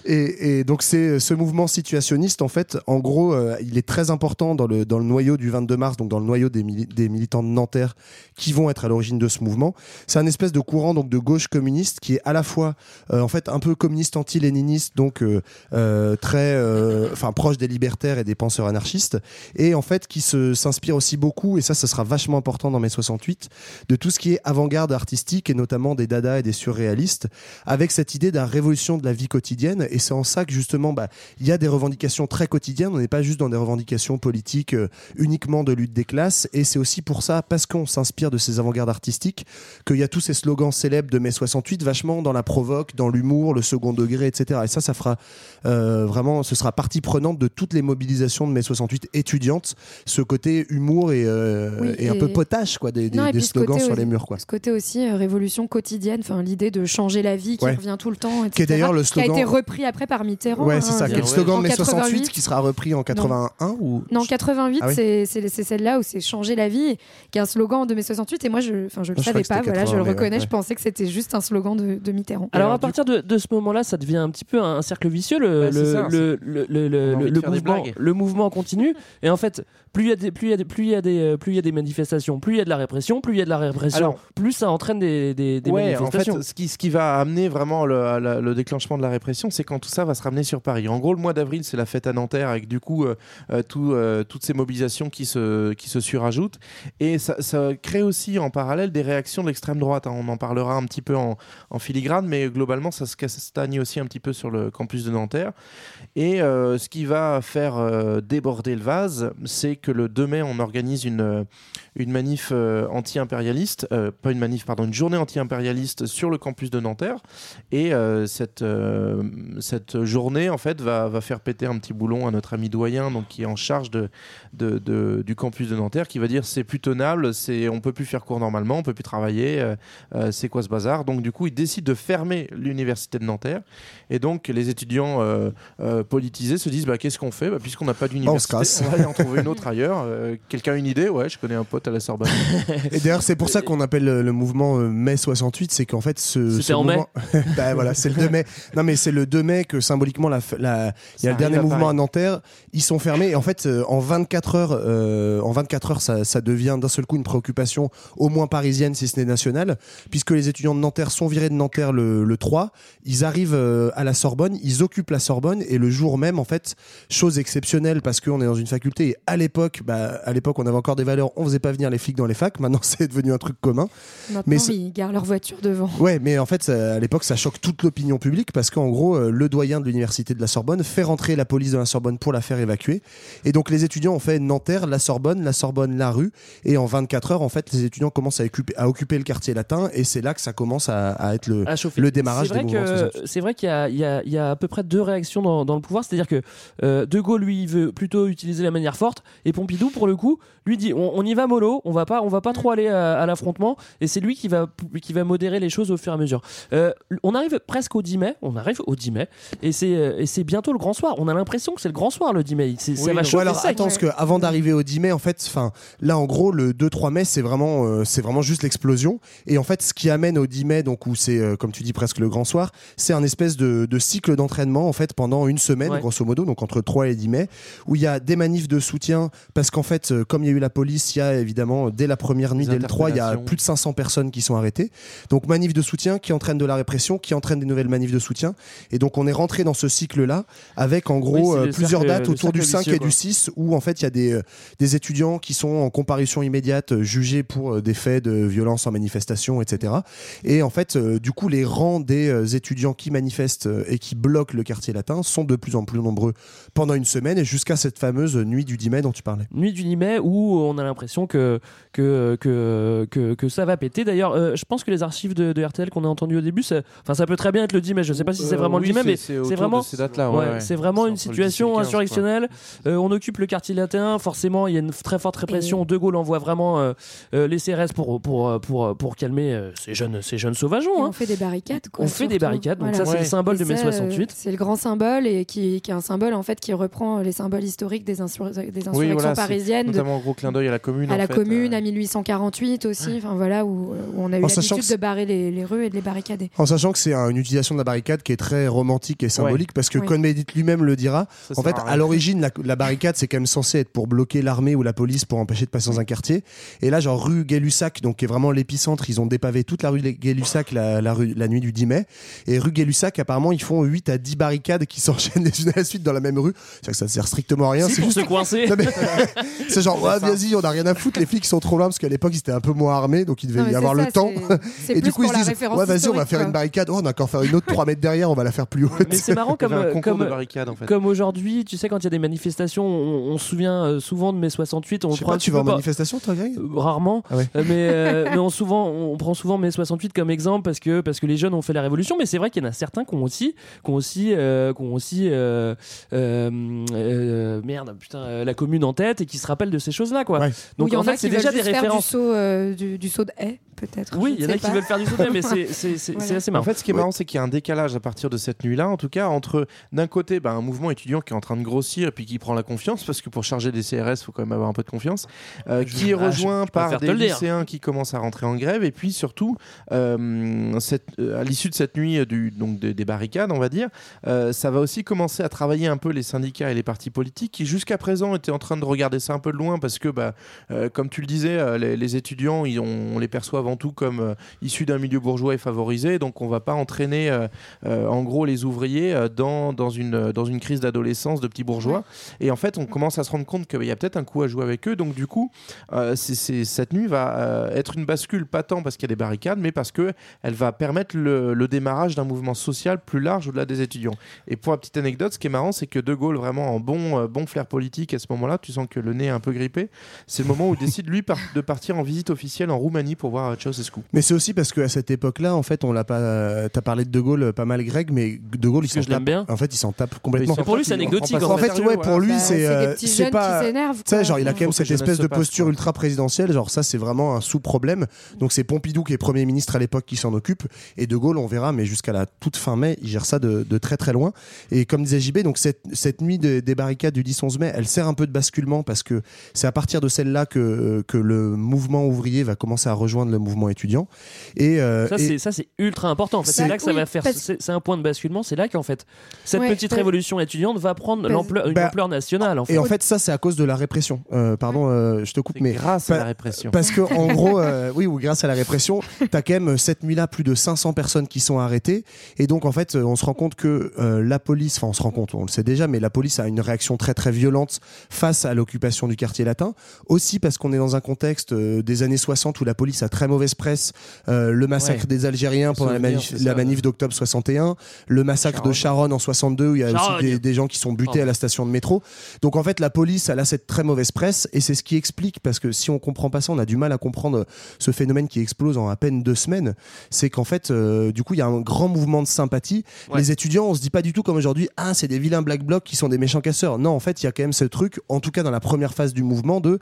Et, et donc c'est ce mouvement situationniste en fait, en gros, euh, il est très important dans le dans le noyau du 22 mars, donc dans le noyau des, mili- des militants de Nanterre qui vont être à l'origine de ce mouvement. C'est un espèce de courant donc de gauche communiste qui est à la fois euh, en fait un peu communiste anti-léniniste, donc euh, euh, très, euh, enfin proche des libertaires et des penseurs anarchistes, et en fait qui s'inspire aussi beaucoup, et ça, ça sera vachement important dans mai 68, de tout ce qui est avant-garde artistique et notamment des dada et des surréalistes, avec cette idée la révolution de la vie quotidienne. Et c'est en ça que justement, bah, il y a des revendications très quotidiennes. On n'est pas juste dans des revendications politiques euh, uniquement de lutte des classes. Et c'est aussi pour ça, parce qu'on s'inspire de ces avant-gardes artistiques, qu'il y a tous ces slogans célèbres de mai 68, vachement dans la provoque, dans l'humour, le second degré, etc. Et ça, ça fera euh, vraiment, ce sera partie prenante de toutes les mobilisations de mai 68 étudiantes, ce côté humour et, euh, Oui, et un peu potache, quoi, des, Non, slogans sur aussi- les murs, quoi. Ce côté aussi euh, révolution quotidienne, enfin l'idée de changer la vie qui Ouais. revient tout le temps, etc. Qui est d'ailleurs le Qui a slogan- été repris après par Mitterrand. Ouais, hein, c'est ça, qui est le ouais. slogan de mai 68 88. qui sera repris en 81 ou Non, 88, Ah oui c'est- c'est c'est celle-là où c'est changer la vie, qui est un slogan de mai 68. Et moi, je, enfin, je le je savais pas, c'était voilà, je 80, le reconnais. ouais. Je pensais que c'était juste un slogan de, de Mitterrand. Alors, alors, à partir de, de ce moment-là, ça devient un petit peu un, cercle vicieux. Le, Bah, le- le, le, le, le, mouvement, le mouvement continue. Et en fait, plus il y a des, plus il y a des, plus il y a des, euh, plus il y a des manifestations, plus il y a de la répression, plus il y a de la répression, Alors- plus ça entraîne des, des, des Ouais, en manifestations. fait, ce qui, ce qui va amener vraiment le, déclenchement de la répression, c'est quand tout ça va se ramener sur Paris. En gros, le mois d'avril, c'est la fête à Nanterre, avec du coup euh, euh, tout, euh, toutes ces mobilisations qui se, qui se surajoutent. Et ça, ça crée aussi en parallèle des réactions de l'extrême droite. hein. On en parlera un petit peu en, en filigrane, mais globalement, ça se castagne aussi un petit peu sur le campus de Nanterre. Et euh, ce qui va faire euh, déborder le vase, c'est que le 2 mai, on organise une, euh, une manif euh, anti-impérialiste, euh, pas une manif, pardon, une journée anti-impérialiste sur le campus de Nanterre. Et euh, cette, cette journée, en fait, va, va faire péter un petit boulon à notre ami doyen, donc qui est en charge de, de- de- du campus de Nanterre, qui va dire c'est plus tenable, c'est, on peut plus faire cours normalement, on peut plus travailler, c'est quoi ce bazar? Donc du coup, il décide de fermer l'université de Nanterre. Et donc les étudiants politisés se disent bah, qu'est-ce qu'on fait? Bah, Puisqu'on n'a pas d'université, casse. on va aller en trouver une autre ailleurs. Euh, quelqu'un a une idée? Ouais, je connais un pote à la Sorbonne. Et d'ailleurs, c'est pour ça qu'on appelle le, le mouvement euh, mai 68, c'est qu'en fait, ce. C'était en mai? Bah voilà, c'est le 2 mai. Non, mais c'est le 2 mai que symboliquement, la, f- la- il y a le arrive dernier à mouvement Paris. à Nanterre. Ils sont fermés. Et en fait, euh, en 24 heures, euh, en 24 heures, ça, ça devient d'un seul coup une préoccupation au moins parisienne, si ce n'est nationale, puisque les étudiants de Nanterre sont virés de Nanterre le, le 3. Ils arrivent euh, à la Sorbonne, ils occupent la Sorbonne, et le jour même, en fait, chose exceptionnelle parce qu'on est dans une faculté. Et à l'époque, bah, à l'époque, on avait encore des valeurs. On faisait pas venir les flics dans les facs. Maintenant, c'est devenu un truc commun. Maintenant, Mais c'est- ils garent leur voiture devant. Ouais, mais en fait, ça- à l'époque, ça choque toute l'opinion publique parce qu'en gros, euh, le doyen de l'université de la Sorbonne fait rentrer la police de la Sorbonne pour la faire évacuer. Et donc, les étudiants ont fait Nanterre, la Sorbonne, la Sorbonne, la rue. Et en 24 heures, en fait, les étudiants commencent à occuper, à occuper le quartier latin. Et c'est là que ça commence à, à être le, à chauffer. le démarrage des vrai mouvements. que- 68. C'est vrai qu'il y, y y a à peu près deux réactions dans, dans le pouvoir. C'est-à-dire que euh, De Gaulle, lui, veut plutôt utiliser la manière forte. Et Pompidou, pour le coup, lui dit on, on y va mollo, on va pas, on va pas trop aller à, à l'affrontement. Et c'est lui qui va, qui va modérer les choses au fur et à mesure. Euh, on arrive presque au 10 mai. On arrive au 10 mai. Et c'est euh, et c'est bientôt le grand soir. On a l'impression que c'est le grand soir le 10 mai. C'est- ça Oui, va chauffer alors sec. attends, parce que avant d'arriver au 10 mai, en fait, enfin, là, en gros, le 2-3 mai, c'est vraiment, euh, c'est vraiment juste l'explosion. Et en fait, ce qui amène au 10 mai, donc où c'est, euh, comme tu dis, presque le grand soir, c'est un espèce de, de cycle d'entraînement, en fait, pendant une semaine, Ouais. grosso modo, donc entre 3 et 10 mai, où il y a des manifs de soutien, parce qu'en fait, euh, comme il y a eu la police, il y a évidemment, dès la première nuit, dès le 3, il y a plus de 500 personnes qui sont arrêtées. Donc, manifs de soutien qui entraînent de la répression, qui entraînent des nouvelles manifs de soutien. Et donc, on est rentré dans ce cycle-là, avec en gros euh, plusieurs cercle- dates autour du cercle 5 vicieux, et quoi. du 6 où en fait il y a des, euh, des étudiants qui sont en comparution immédiate euh, jugés pour euh, des faits de violence en manifestation, etc. Et en fait, euh, du coup, les rangs des euh, étudiants qui manifestent euh, et qui bloquent le quartier latin sont de plus en plus nombreux pendant une semaine et jusqu'à cette fameuse nuit du 10 mai dont tu parlais. Nuit du 10 mai où on a l'impression que, que, que, que, que ça va péter. D'ailleurs, euh, je pense que les archives de, de RTL qu'on a entendues au début, ça, enfin, ça peut très bien être le 10 mai. Je sais pas si c'est Euh, vraiment oui, le 10 mai, c'est- mais c'est vraiment, ces dates-là, ouais, ouais, ouais. c'est vraiment une entre le 10 et le situation 15, quoi. insurrectionnelle. Euh, on occupe le quartier latin. Forcément, il y a une très forte répression. De Gaulle envoie vraiment euh, euh, les CRS pour, pour, euh, pour, pour calmer euh, ces jeunes, ces jeunes sauvageons. on hein. fait des barricades. Quoi, On fait des barricades, donc Voilà. ça, c'est le symbole Et de mai ça, euh, 68. C'est le grand symbole et qui, qui est un symbole en fait qui reprend les symboles historiques des, insur- des insurrections Oui, voilà, Notamment un gros clin d'œil à la commune. à en la fait, commune, euh. à 1848 aussi. Enfin voilà où, où on a eu l'habitude que de barrer les, les rues et de les barricader. En sachant que c'est un- une utilisation de la barricade qui est très romantique et symbolique parce que Oui. Cohn-Bendit lui-même le dira. Ça En fait, à l'origine, la, la barricade, c'est quand même censé être pour bloquer l'armée ou la police pour empêcher de passer dans un quartier. Et là, genre rue Gay-Lussac, donc qui est vraiment l'épicentre, ils ont dépavé toute la rue Gay-Lussac la, la, rue- la nuit du 10 mai. Et rue Gay-Lussac, apparemment, ils font 8 à 10 barricades qui s'enchaînent les unes à la suite dans la même rue. C'est que ça sert strictement à rien. C'est pour juste se coincer. Non, mais- c'est genre, ouais, vas-y, on a rien à foutre. Les flics sont trop loin parce qu'à l'époque, ils étaient un peu moins armés, donc il devait Non, y avoir ça, le temps. Et du coup, ils disent, référence ouais, vas-y, on va faire quoi. une barricade. Oh, on a encore faire une autre 3 mètres derrière, on va la faire plus haute. Mais c'est marrant comme, comme, de barricades en fait. Comme aujourd'hui, tu sais, quand il y a des manifestations, on, on se souvient euh, souvent de mai 68. On Je le sais prend pas, tu vas en manifestation, toi, Greg? Euh, Rarement, Ah ouais. Euh, mais, euh, mais on, souvent, on prend souvent mai 68 comme exemple parce que, parce que les jeunes ont fait la révolution. Mais c'est vrai qu'il y en a certains qui ont aussi, qui ont aussi, euh, qui ont aussi euh, euh, euh, merde, putain, euh, la commune en tête et qui se rappellent de ces choses-là. Quoi. Ouais. Donc Ou il y en en a fait, c'est qui déjà veulent des références. Du saut, euh, du, du saut de haie, peut-être. Oui, il y en a qui veulent faire du sauté, mais c'est c'est- c'est- Voilà. assez En marrant. fait, ce qui est marrant, c'est qu'il y a un décalage à partir de cette nuit-là, en tout cas, entre d'un côté bah, un mouvement étudiant qui est en train de grossir et puis qui prend la confiance, parce que pour charger des CRS, il faut quand même avoir un peu de confiance, euh, qui est Ah, je- rejoint je par des lycéens qui commencent à rentrer en grève, et puis surtout, euh, cette- euh, à l'issue de cette nuit euh, du, donc des- des barricades, on va dire, euh, ça va aussi commencé à travailler un peu les syndicats et les partis politiques qui jusqu'à présent étaient en train de regarder ça un peu de loin parce que, bah, euh, comme tu le disais, euh, les, les étudiants, ils ont- on les perçoit avant tout comme euh, issus d'un milieu bourgeois et favorisé, donc on va pas entraîner en gros les ouvriers dans, dans, une, dans une crise d'adolescence de petits bourgeois. Et en fait, on commence à se rendre compte qu'il y a peut-être un coup à jouer avec eux, donc du coup, cette nuit va être une bascule, pas tant parce qu'il y a des barricades, mais parce que elle va permettre le, le démarrage d'un mouvement social plus large au-delà des étudiants. Et pour la petite anecdote, ce qui est marrant, c'est que De Gaulle, vraiment en bon, euh, bon flair politique à ce moment-là, tu sens que le nez est un peu grippé, c'est le moment où il décide, lui, par- de partir en visite officielle en Roumanie pour voir Ceausescu. Mais c'est aussi parce qu'à cette époque-là, en fait, on l'a pas. euh, T'as parlé de De Gaulle euh, pas mal, Greg, mais De Gaulle, il s'en tape. bien. En fait, il s'en tape complètement. Mais pour lui, c'est anecdotique, En en fait, ouais, pour lui, Bah, c'est c'est euh, c'est pas. Tu genre, il a quand même cette espèce de posture ultra présidentielle. Genre, ça, c'est vraiment un sous-problème. Donc, c'est Pompidou qui est Premier ministre à l'époque qui s'en occupe. Et De Gaulle, on verra, mais jusqu'à la toute fin mai, il gère ça de, de très très loin. Et comme disait JB, donc cette, cette nuit de- des barricades du 10-11 mai, elle sert un peu de basculement parce que c'est à partir de celle-là que, que le mouvement ouvrier va commencer à rejoindre le mouvement étudiant. Et, euh, Ça, et- c'est, ça, c'est ultra important. En fait, c'est là que ça oui, va faire. parce- C'est, un point de basculement. C'est là qu'en fait, cette Ouais, petite révolution étudiante va prendre l'ampleur, une Bah, ampleur nationale. En fait. Et en fait, ça, c'est à cause de la répression. Euh, pardon, euh, je te coupe, mais grâce à la répression. Parce que en gros, euh, oui, ou grâce à la répression, t'as quand même euh, cette nuit-là plus de 500 personnes qui sont arrêtées, et donc en fait, euh, on se rend compte que euh, la police, enfin on se rend compte, on le sait déjà, mais la police a une réaction très très violente face à l'occupation du quartier latin. Aussi parce qu'on est dans un contexte euh, des années 60 où la police a très mauvaise presse, euh, le massacre Ouais. des Algériens pendant la manif, la manif d'octobre 61, le massacre de Charonne en 62 où il y a Charonne. aussi des, des gens qui sont butés Oh. à la station de métro. Donc en fait, la police, elle a cette très mauvaise presse et c'est ce qui explique, parce que si on comprend pas ça, on a du mal à comprendre ce phénomène qui explose en à peine deux semaines. C'est qu'en fait, euh, du coup, il y a un grand mouvement de sympathie. Ouais. Les étudiants, on se dit pas du tout comme aujourd'hui, ah, c'est des vilains black blocs qui sont des méchants casseurs. Non, en fait, il y a quand même ce truc, en tout cas dans la première phase du mouvement, de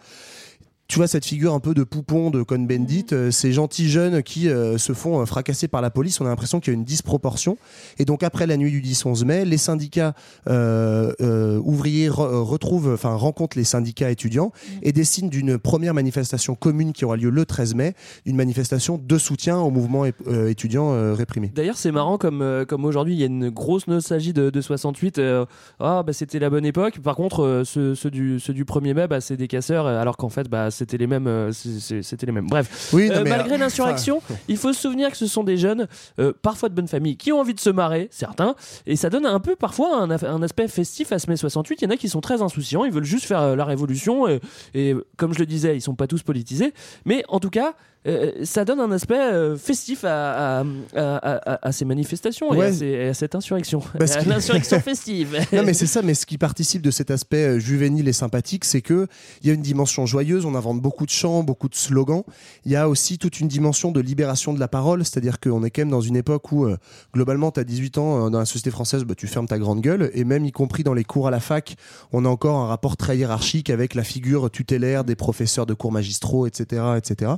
tu vois cette figure un peu de poupon de Cohn-Bendit, euh, ces gentils jeunes qui euh, se font euh, fracasser par la police, on a l'impression qu'il y a une disproportion. Et donc après la nuit du 10-11 mai, les syndicats euh, euh, ouvriers re- retrouvent, enfin rencontrent les syndicats étudiants et décident d'une première manifestation commune qui aura lieu le 13 mai, une manifestation de soutien au mouvement euh, étudiant euh, réprimé. D'ailleurs, c'est marrant comme, euh, comme aujourd'hui, il y a une grosse nostalgie de, de 68. euh, ah, bah, c'était la bonne époque. Par contre, euh, ceux, ceux du, ceux du 1er mai, bah, c'est des casseurs, alors qu'en fait, bah, c'était les mêmes. euh, c'est- c'est- c'était les mêmes. Bref. Oui, non, Euh, mais, malgré euh, l'insurrection, il faut se souvenir que ce sont des jeunes, euh, parfois de bonne famille, qui ont envie de se marrer, certains, et ça donne un peu parfois un, aff- un aspect festif à ce mai 68. Il y en a qui sont très insouciants, ils veulent juste faire euh, la révolution, et, et, comme je le disais, ils sont pas tous politisés, mais en tout cas, euh, ça donne un aspect euh, festif à, à, à- à- à ces manifestations et Ouais. à, ces- et à cette insurrection. Parce À que- L'insurrection festive. Non mais c'est ça, mais ce qui participe de cet aspect euh, juvénile et sympathique, c'est que il y a une dimension joyeuse, on invente beaucoup de chants, beaucoup de slogans. Il y a aussi toute une dimension de libération de la parole, c'est-à-dire qu'on est quand même dans une époque où euh, globalement tu as 18 ans euh, dans la société française, bah, tu fermes ta grande gueule et même y compris dans les cours à la fac, on a encore un rapport très hiérarchique avec la figure tutélaire des professeurs de cours magistraux, etc., etc.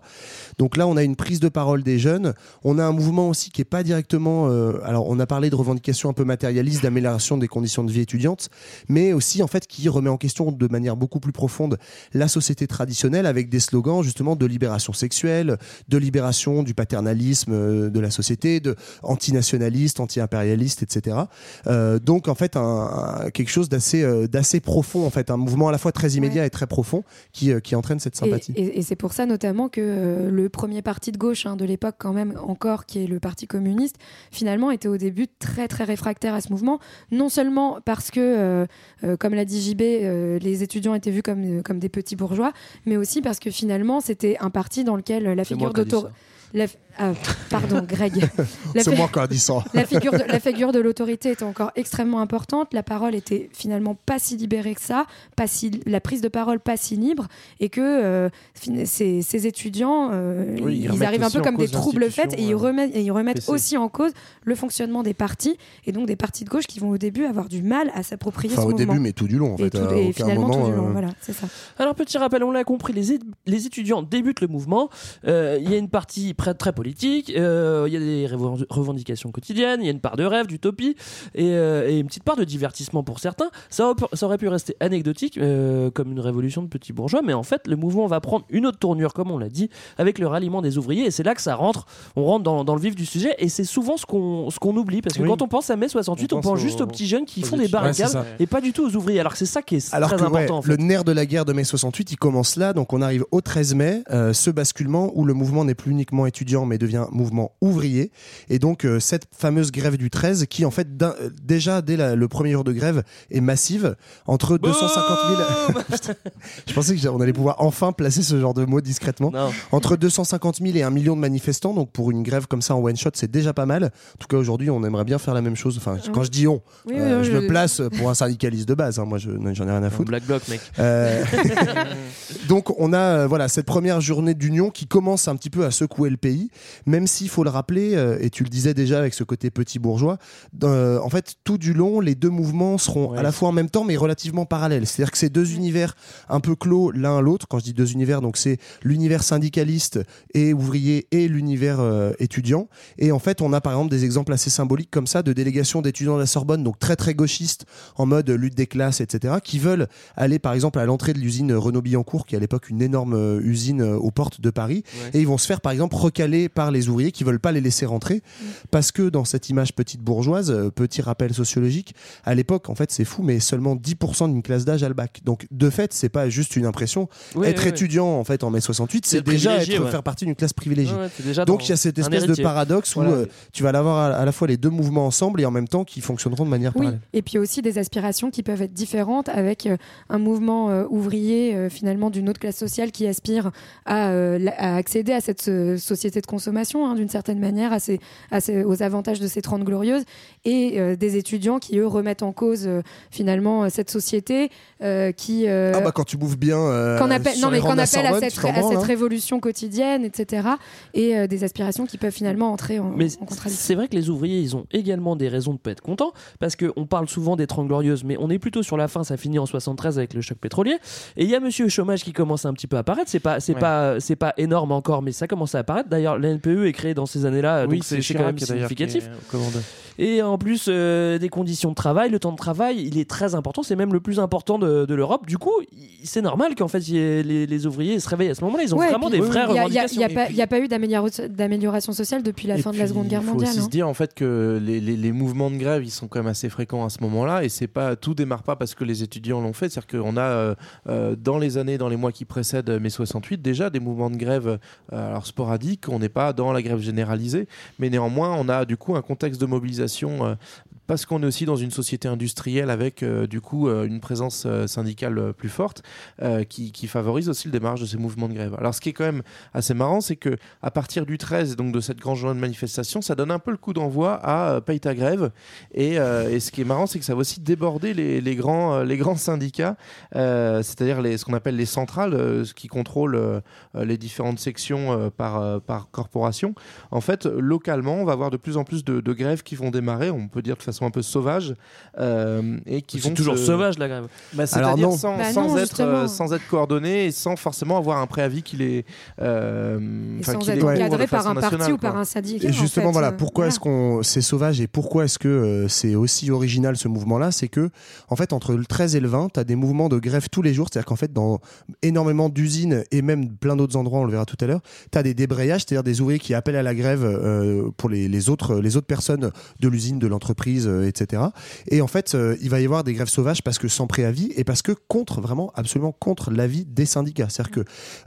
Donc là, on a une prise de parole des jeunes. On a un mouvement aussi qui est pas directement. euh, alors, on a parlé de revendications un peu matérialistes, d'amélioration des conditions de vie étudiantes, mais aussi en fait qui remet en question de manière beaucoup plus profonde la société traditionnelle avec des slogans justement de libération sexuelle, de libération du paternalisme euh, de la société, de antinationaliste, anti-impérialiste, etc. Euh, donc en fait, un, un- quelque chose d'assez euh, d'assez profond en fait, un mouvement à la fois très immédiat et très profond qui euh, qui entraîne cette Et, sympathie. et- et c'est pour ça notamment que le premier parti de gauche hein, de l'époque quand même encore, qui est le Parti communiste, finalement était au début très très réfractaire à ce mouvement, non seulement parce que, comme l'a dit JB, les étudiants étaient vus comme, comme des petits bourgeois, mais aussi parce que finalement c'était un parti dans lequel la figure qui ai dit d'auto... ça. la ah, pardon, Greg. C'est moi qui ai dit ça. la figure de, la figure de l'autorité était encore extrêmement importante. La parole était finalement pas si libérée que ça, pas si, la prise de parole pas si libre, et que euh, ces, ces étudiants, euh, Oui, ils arrivent un peu comme des cause troubles faits, et ils euh, remettent, et ils remettent PC. aussi en cause le fonctionnement des partis, et donc des partis de gauche qui vont au début avoir du mal à s'approprier Enfin, ce au mouvement. début, mais tout du long en et, fait. tout- à et aucun finalement moment, tout du long, euh, voilà, c'est ça. Alors petit rappel, on l'a compris, les, étudiants débutent le mouvement. Euh, Il y a une partie très, très politique, euh, il y a des revendications quotidiennes, il y a une part de rêve, d'utopie et, euh, et une petite part de divertissement pour certains. Ça, aurait pu- ça aurait pu rester anecdotique, euh, comme une révolution de petits bourgeois, mais en fait, le mouvement va prendre une autre tournure, comme on l'a dit, avec le ralliement des ouvriers, et c'est là que ça rentre. On rentre dans, dans le vif du sujet, et c'est souvent ce qu'on oublie, parce que Oui. quand on pense à mai 68, on, On pense pense juste aux- aux petits jeunes qui font des. Ouais, barricades, et pas du tout aux ouvriers. Alors c'est ça qui est Alors très que ouais, important. en fait. le nerf de la guerre de mai 68, il commence là. Donc on arrive au 13 mai, ce basculement où le mouvement n'est plus uniquement étudiant, mais devient mouvement ouvrier. Et donc euh, cette fameuse grève du 13, qui en fait euh, déjà dès la- le premier jour de grève est massive, entre 250 000. Putain, Je pensais qu'on allait pouvoir enfin placer ce genre de mots discrètement. Non. Entre 250 000 et 1 million de manifestants. Donc pour une grève comme ça en one shot, c'est déjà pas mal. En tout cas aujourd'hui, on aimerait bien faire la même chose. Enfin, quand je dis on, Oui, euh, oui, je oui, me oui. place pour un syndicaliste de base. hein. Moi, je, j'en ai rien à Un foutre. Black Bloc, mec. Euh, donc on a voilà cette première journée d'union qui commence un petit peu à secouer le pays, même s'il faut le rappeler euh, et tu le disais déjà avec ce côté petit bourgeois. euh, en fait, tout du long, les deux mouvements seront Ouais. à la fois en même temps mais relativement parallèles. C'est-à-dire que c'est deux univers un peu clos l'un à l'autre. Quand je dis deux univers, donc c'est l'univers syndicaliste et ouvrier et l'univers euh, étudiant. Et en fait, on a par exemple des exemples assez symboliques comme ça de délégations d'étudiants de la Sorbonne, donc très très gauchistes en mode lutte des classes, etc., qui veulent aller par exemple à l'entrée de l'usine Renault-Billancourt, qui est à l'époque une énorme usine aux portes de Paris, Ouais. et ils vont se faire par exemple recaler par les ouvriers qui veulent pas les laisser rentrer, parce que dans cette image petite bourgeoise, euh, petit rappel sociologique, à l'époque, en fait, c'est fou, mais seulement 10% d'une classe d'âge a le bac. Donc de fait, c'est pas juste une impression. Être étudiant en fait en mai 68, C'est déjà être ouais. faire partie d'une classe privilégiée. Ouais, ouais, t'es déjà Donc il y a cette espèce de paradoxe où Voilà. euh, tu vas l'avoir à, à la fois les deux mouvements ensemble et en même temps qui fonctionneront de manière Oui, parallèle. et puis aussi des aspirations qui peuvent être différentes avec euh, un mouvement euh, ouvrier euh, finalement d'une autre classe sociale qui aspire à, euh, accéder à cette euh, société de consommation hein, d'une certaine manière, à ces- à ces- aux avantages de ces 30 glorieuses, et euh, des étudiants qui eux remettent en cause euh, finalement euh, cette société euh, qui euh, Ah bah quand tu bouffes bien. euh, qu'on appelle, non, mais qu'on appelle à cette, à cette hein. révolution quotidienne, etc. Et euh, des aspirations qui peuvent finalement entrer en, Mais en contradiction. c'est vrai que les ouvriers, ils ont également des raisons de pas être contents, parce qu'on parle souvent des 30 glorieuses, mais on est plutôt sur la fin, ça finit en 73 avec le choc pétrolier. Et il y a Monsieur Chômage qui commence un petit peu à apparaître, c'est pas, c'est Ouais. pas, c'est pas énorme encore, mais ça commence à apparaître. D'ailleurs, la NPE est créée dans ces années-là, Oui, donc c'est quand même est significatif. Et en plus, euh, des conditions de travail, le temps de travail, il est très important, c'est même le plus important de, de l'Europe. Du coup, c'est normal qu'en fait, les, les ouvriers se réveillent à ce moment-là, ils ont Ouais, vraiment puis des vraies y a- revendications. Il n'y a, pas- a eu d'amélioration sociale depuis la Et fin de la Seconde Guerre Il faut mondiale. aussi hein. se dire en fait que les, les- les mouvements de grève ils sont quand même assez fréquents à ce moment-là et c'est pas tout démarre pas parce que les étudiants l'ont fait, c'est-à-dire qu'on a euh, euh, dans les années, dans les mois qui précèdent mai 68 déjà des mouvements de grève euh, alors sporadiques, on n'est pas dans la grève généralisée, mais néanmoins on a du coup un contexte de mobilisation euh, parce qu'on est aussi dans une société industrielle avec euh, du coup euh, une présence euh, syndicale plus forte qui, favorise aussi le démarrage de ces mouvements de grève. Alors ce qui est quand même assez marrant, c'est que à partir du 13, donc de cette grande journée de manifestation, ça donne un peu le coup d'envoi à Paye ta grève. Et, ce qui est marrant, c'est que ça va aussi déborder les, grands, syndicats, c'est-à-dire ce qu'on appelle les centrales, ce qui contrôlent euh, les différentes sections par, par corporation. En fait, localement, on va avoir de plus en plus de, de grèves qui vont démarrer, on peut dire de façon un peu sauvage, euh, et qui vont toujours se- sauvage la grève. bah, Alors C'est-à-dire non. sans, Bah sans non, être, justement. euh, sans être coordonné et sans forcément avoir un préavis qui est, euh, Et sans qui être les encadré par façon un parti ou par un syndicat. Et en justement, fait. voilà, pourquoi est-ce qu'on c'est sauvage et pourquoi est-ce que euh, c'est aussi original ce mouvement-là C'est que, en fait, entre le 13 et le 20, tu as des mouvements de grève tous les jours. C'est-à-dire qu'en fait, dans énormément d'usines et même plein d'autres endroits, on le verra tout à l'heure, tu as des débrayages, c'est-à-dire des ouvriers qui appellent à la grève euh, pour les, les autres, les autres personnes de l'usine, de l'entreprise, euh, etc. Et en fait, euh, il va y avoir des grèves sauvages parce que sans préavis et parce que contre, vraiment, absolument contre l'avis des syndicats. C'est-à-dire que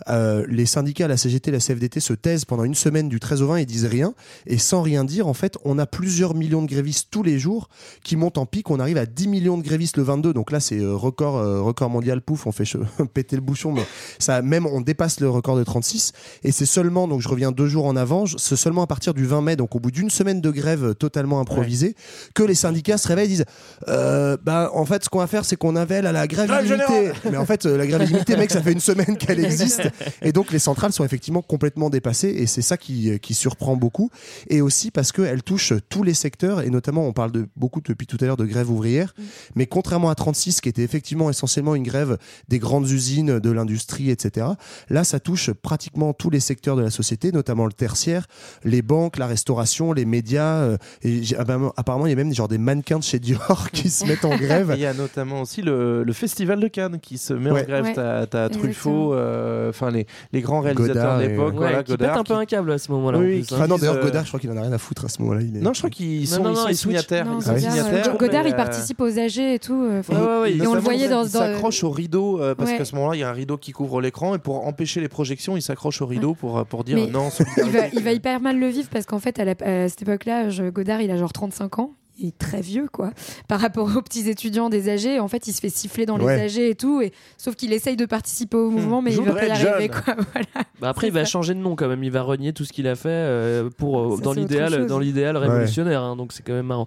euh, les syndicats, la CGT, la CFDT se taisent pendant une semaine du 13 au 20 et disent rien. Et sans rien dire, en fait, on a plusieurs millions de grévistes tous les jours qui montent en pic. On arrive à 10 millions de grévistes le 22. Donc là, c'est record, record mondial. Pouf, on fait péter le bouchon. Mais ça, même, on dépasse le record de 36. Et c'est seulement, donc je reviens deux jours en avant, c'est seulement à partir du 20 mai, donc au bout d'une semaine de grève totalement improvisée, que les syndicats se réveillent et disent euh, bah en fait ce qu'on va faire c'est qu'on appelle à la grève Grève illimitée. générale. Mais en fait euh, la grève illimitée mec ça fait une semaine qu'elle existe et donc les centrales sont effectivement complètement dépassées et c'est ça qui, qui surprend beaucoup et aussi parce qu'elles touchent tous les secteurs et notamment on parle de beaucoup depuis tout à l'heure de grève ouvrière mais contrairement à 36 qui était effectivement essentiellement une grève des grandes usines de l'industrie etc là ça touche pratiquement tous les secteurs de la société notamment le tertiaire les banques la restauration les médias euh, et apparemment, il y a même genre des mannequins de chez Dior qui se mettent en grève Il y a notamment aussi le, le festival de Cannes qui se met Ouais. en grève. Ouais. T'as. Truffaut, euh, enfin les, les grands réalisateurs Godard de l'époque, Ouais, voilà, qui pète Godard. un peu qui- un câble à ce moment-là. Oui, hein. Ah non, d'ailleurs, euh, Godard, je crois qu'il en a rien à foutre à ce moment-là. il est- Non, je crois qu'ils sont, non, ils non, sont ils switchent. signataires. Non, ils sont Godard, signataires, euh, Godard, il participe aux AG et tout. Et on le voyait dans- il s'accroche au rideau parce qu'à ce moment-là, il y a un rideau qui couvre l'écran et pour empêcher les projections, il s'accroche au rideau pour, pour dire non. il va, hyper mal le vivre parce qu'en fait, à, cette époque-là, Godard, il a genre 35 ans. Il est très vieux, quoi, par rapport aux petits étudiants des AG. En fait, il se fait siffler dans les. AG et tout. Et, sauf qu'il essaye de participer au mouvement, mais je il va pas y arriver, jeune. quoi. Voilà. Bah après, il va ça. changer de nom quand même. Il va renier tout ce qu'il a fait euh, pour euh, Ça, dans l'idéal, chose. dans l'idéal révolutionnaire. hein, donc c'est quand même marrant.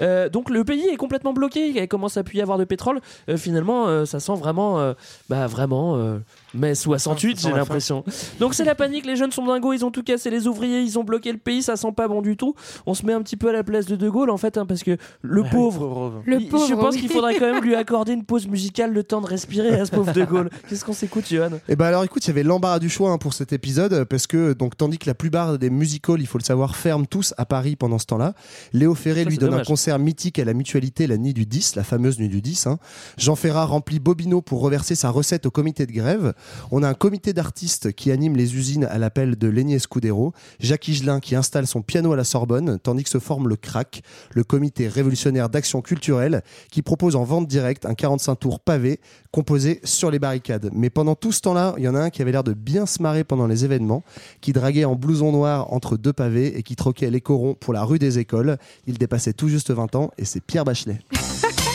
Euh, donc le pays est complètement bloqué. Il commence à plus y avoir de pétrole. Euh, finalement, euh, ça sent vraiment, euh, bah vraiment euh, mai 68, Ça sent j'ai l'impression. Donc c'est la panique. Les jeunes sont dingos. Ils ont tout cassé. Les ouvriers, ils ont bloqué le pays. Ça sent pas bon du tout. On se met un petit peu à la place de De Gaulle en fait, hein, parce que le Ouais, pauvre. Le il- pauvre. je pense oui. qu'il faudrait quand même lui accorder une pause musicale, le temps de respirer à ce pauvre De Gaulle. Qu'est-ce qu'on s'écoute, Johan? Eh ben alors écoute, il y avait l'embarras du choix hein, pour cet épisode parce que donc tandis que la plupart des musicals, il faut le savoir, ferment tous à Paris pendant ce temps-là, Léo Ferré Ça, lui donne dommage. un concert mythique à la Mutualité la nuit du 10, la fameuse nuit du 10. hein. Jean Ferrat remplit Bobino pour reverser sa recette au comité de grève. On a un comité d'artistes qui anime les usines à l'appel de Lénier Scudero, Jacques Higelin qui installe son piano à la Sorbonne, tandis que se forme le CRAC, le comité révolutionnaire d'action culturelle, qui propose en vente directe un 45 tours pavé composé sur les barricades. Mais pendant tout ce temps-là, il y en a un qui avait l'air de bien se marrer pendant les événements, qui draguait en blouson noir entre deux pavés et qui troquait les corons pour la rue des écoles. Il dépassait tout juste 20 ans et c'est Pierre Bachelet.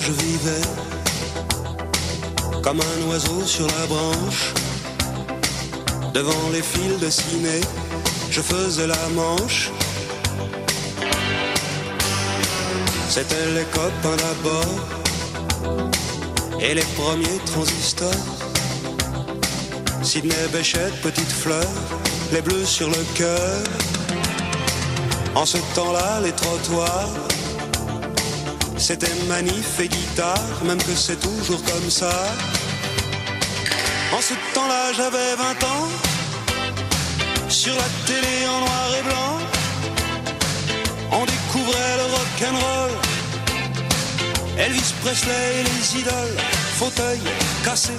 je vivais comme un oiseau sur la branche. Devant les fils de ciné, je faisais la manche. C'était les copains d'abord et les premiers transistors. Sidney Béchette, petite fleur, les bleus sur le cœur. En ce temps-là, les trottoirs c'était manif et guitare, même que c'est toujours comme ça. En ce temps-là, j'avais 20 ans. Sur la télé en noir et blanc, on découvrait le rock'n'roll. Elvis Presley et les idoles, fauteuils cassés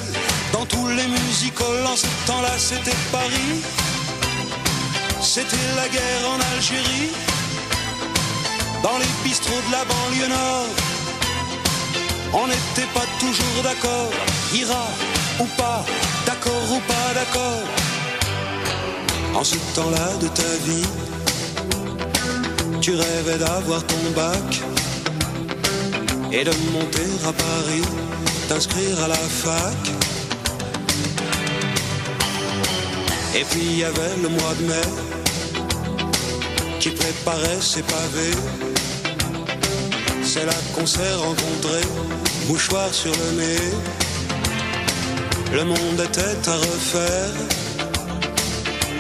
dans tous les musicals. En ce temps-là, c'était Paris. C'était la guerre en Algérie dans les bistrots de la banlieue nord. On n'était pas toujours d'accord, ira ou pas, d'accord ou pas d'accord. En ce temps-là de ta vie, tu rêvais d'avoir ton bac et de monter à Paris, t'inscrire à la fac. Et puis il y avait le mois de mai qui préparait ses pavés. C'est là qu'on s'est rencontrés, mouchoir sur le nez. Le monde était à refaire.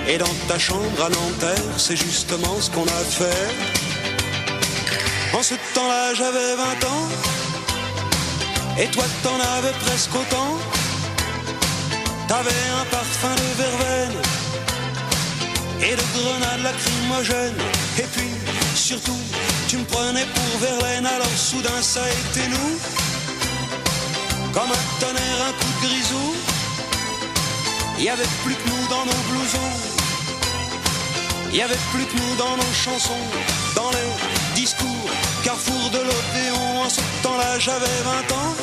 Et dans ta chambre à Nanterre, c'est justement ce qu'on a fait. En ce temps-là, j'avais 20 ans. Et toi, t'en avais presque autant. T'avais un parfum de verveine et de grenades lacrymogènes. Et puis, surtout, tu me prenais pour Verlaine, alors soudain ça a été nous. Comme un tonnerre, un coup de grisou. Il avait plus que nous dans nos blousons. Il avait plus que nous dans nos chansons, dans les discours, carrefour de l'Odéon. En ce temps-là, j'avais 20 ans.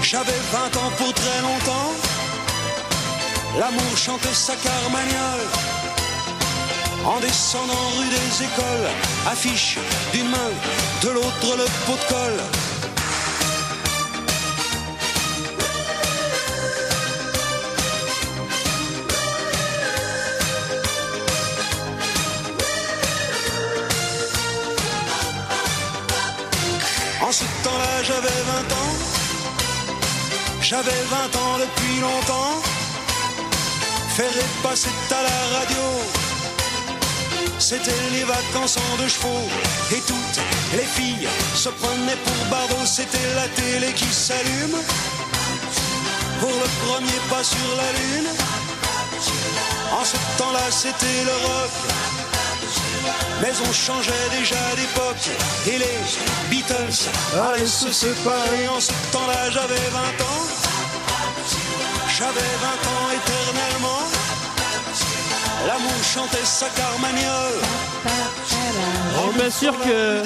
J'avais 20 ans pour très longtemps. L'amour chantait sa carmagnole. En descendant rue des écoles, affiche d'une main, de l'autre le pot de colle. En ce temps-là, j'avais 20 ans. J'avais 20 ans depuis longtemps. Faire passer à la radio. C'était les vacances en deux chevaux. Et toutes les filles se prenaient pour Bardot. C'était la télé qui s'allume. Pour le premier pas sur la lune. En ce temps-là, c'était le rock. Mais on changeait déjà d'époque Et les Beatles allaient se séparer En ce temps-là j'avais 20 ans J'avais 20 ans éternellement L'amour chantait sa carmagnole Je suis pas sûr que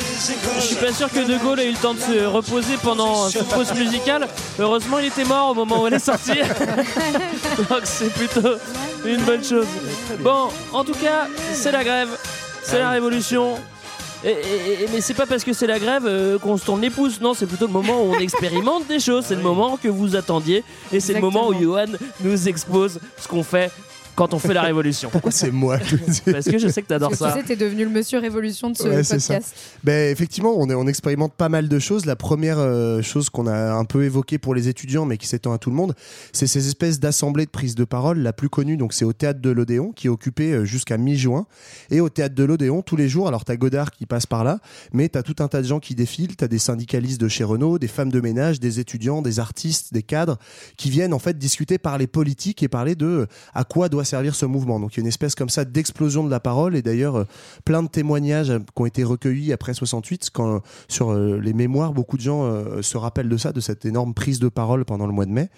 je suis pas sûr que De Gaulle ait eu le temps de se reposer pendant cette pause musicale. Heureusement, il était mort au moment où elle est sortie. Donc c'est plutôt une bonne chose. Bon, en tout cas, c'est la grève, c'est la révolution. Et, et- et- mais c'est pas parce que c'est la grève euh, qu'on se tourne les pouces, non, c'est plutôt le moment où on expérimente des choses, c'est le moment que vous attendiez, et c'est le moment où Johan nous expose ce qu'on fait quand on fait la révolution. Pourquoi c'est moi Parce que je sais que t'adores ça. tu sais, t'es devenu le monsieur révolution de ce Ouais, ça. podcast. Ben, effectivement, on, est- on expérimente pas mal de choses. La première euh, chose qu'on a un peu évoquée pour les étudiants, mais qui s'étend à tout le monde, c'est ces espèces d'assemblées de prise de parole. La plus connue, donc, c'est au théâtre de l'Odéon, qui est occupé euh, jusqu'à mi-juin. Et au théâtre de l'Odéon, tous les jours, alors t'as Godard qui passe par là, mais t'as tout un tas de gens qui défilent. T'as des syndicalistes de chez Renault, des femmes de ménage, des étudiants, des artistes, des cadres, qui viennent en fait discuter parler politique et parler de euh, à quoi doit servir ce mouvement. Donc il y a une espèce comme ça d'explosion de la parole. Et d'ailleurs euh, plein de témoignages euh, qui ont été recueillis après 68 quand sur euh, les mémoires beaucoup de gens se rappellent de ça de cette énorme prise de parole pendant le mois de mai.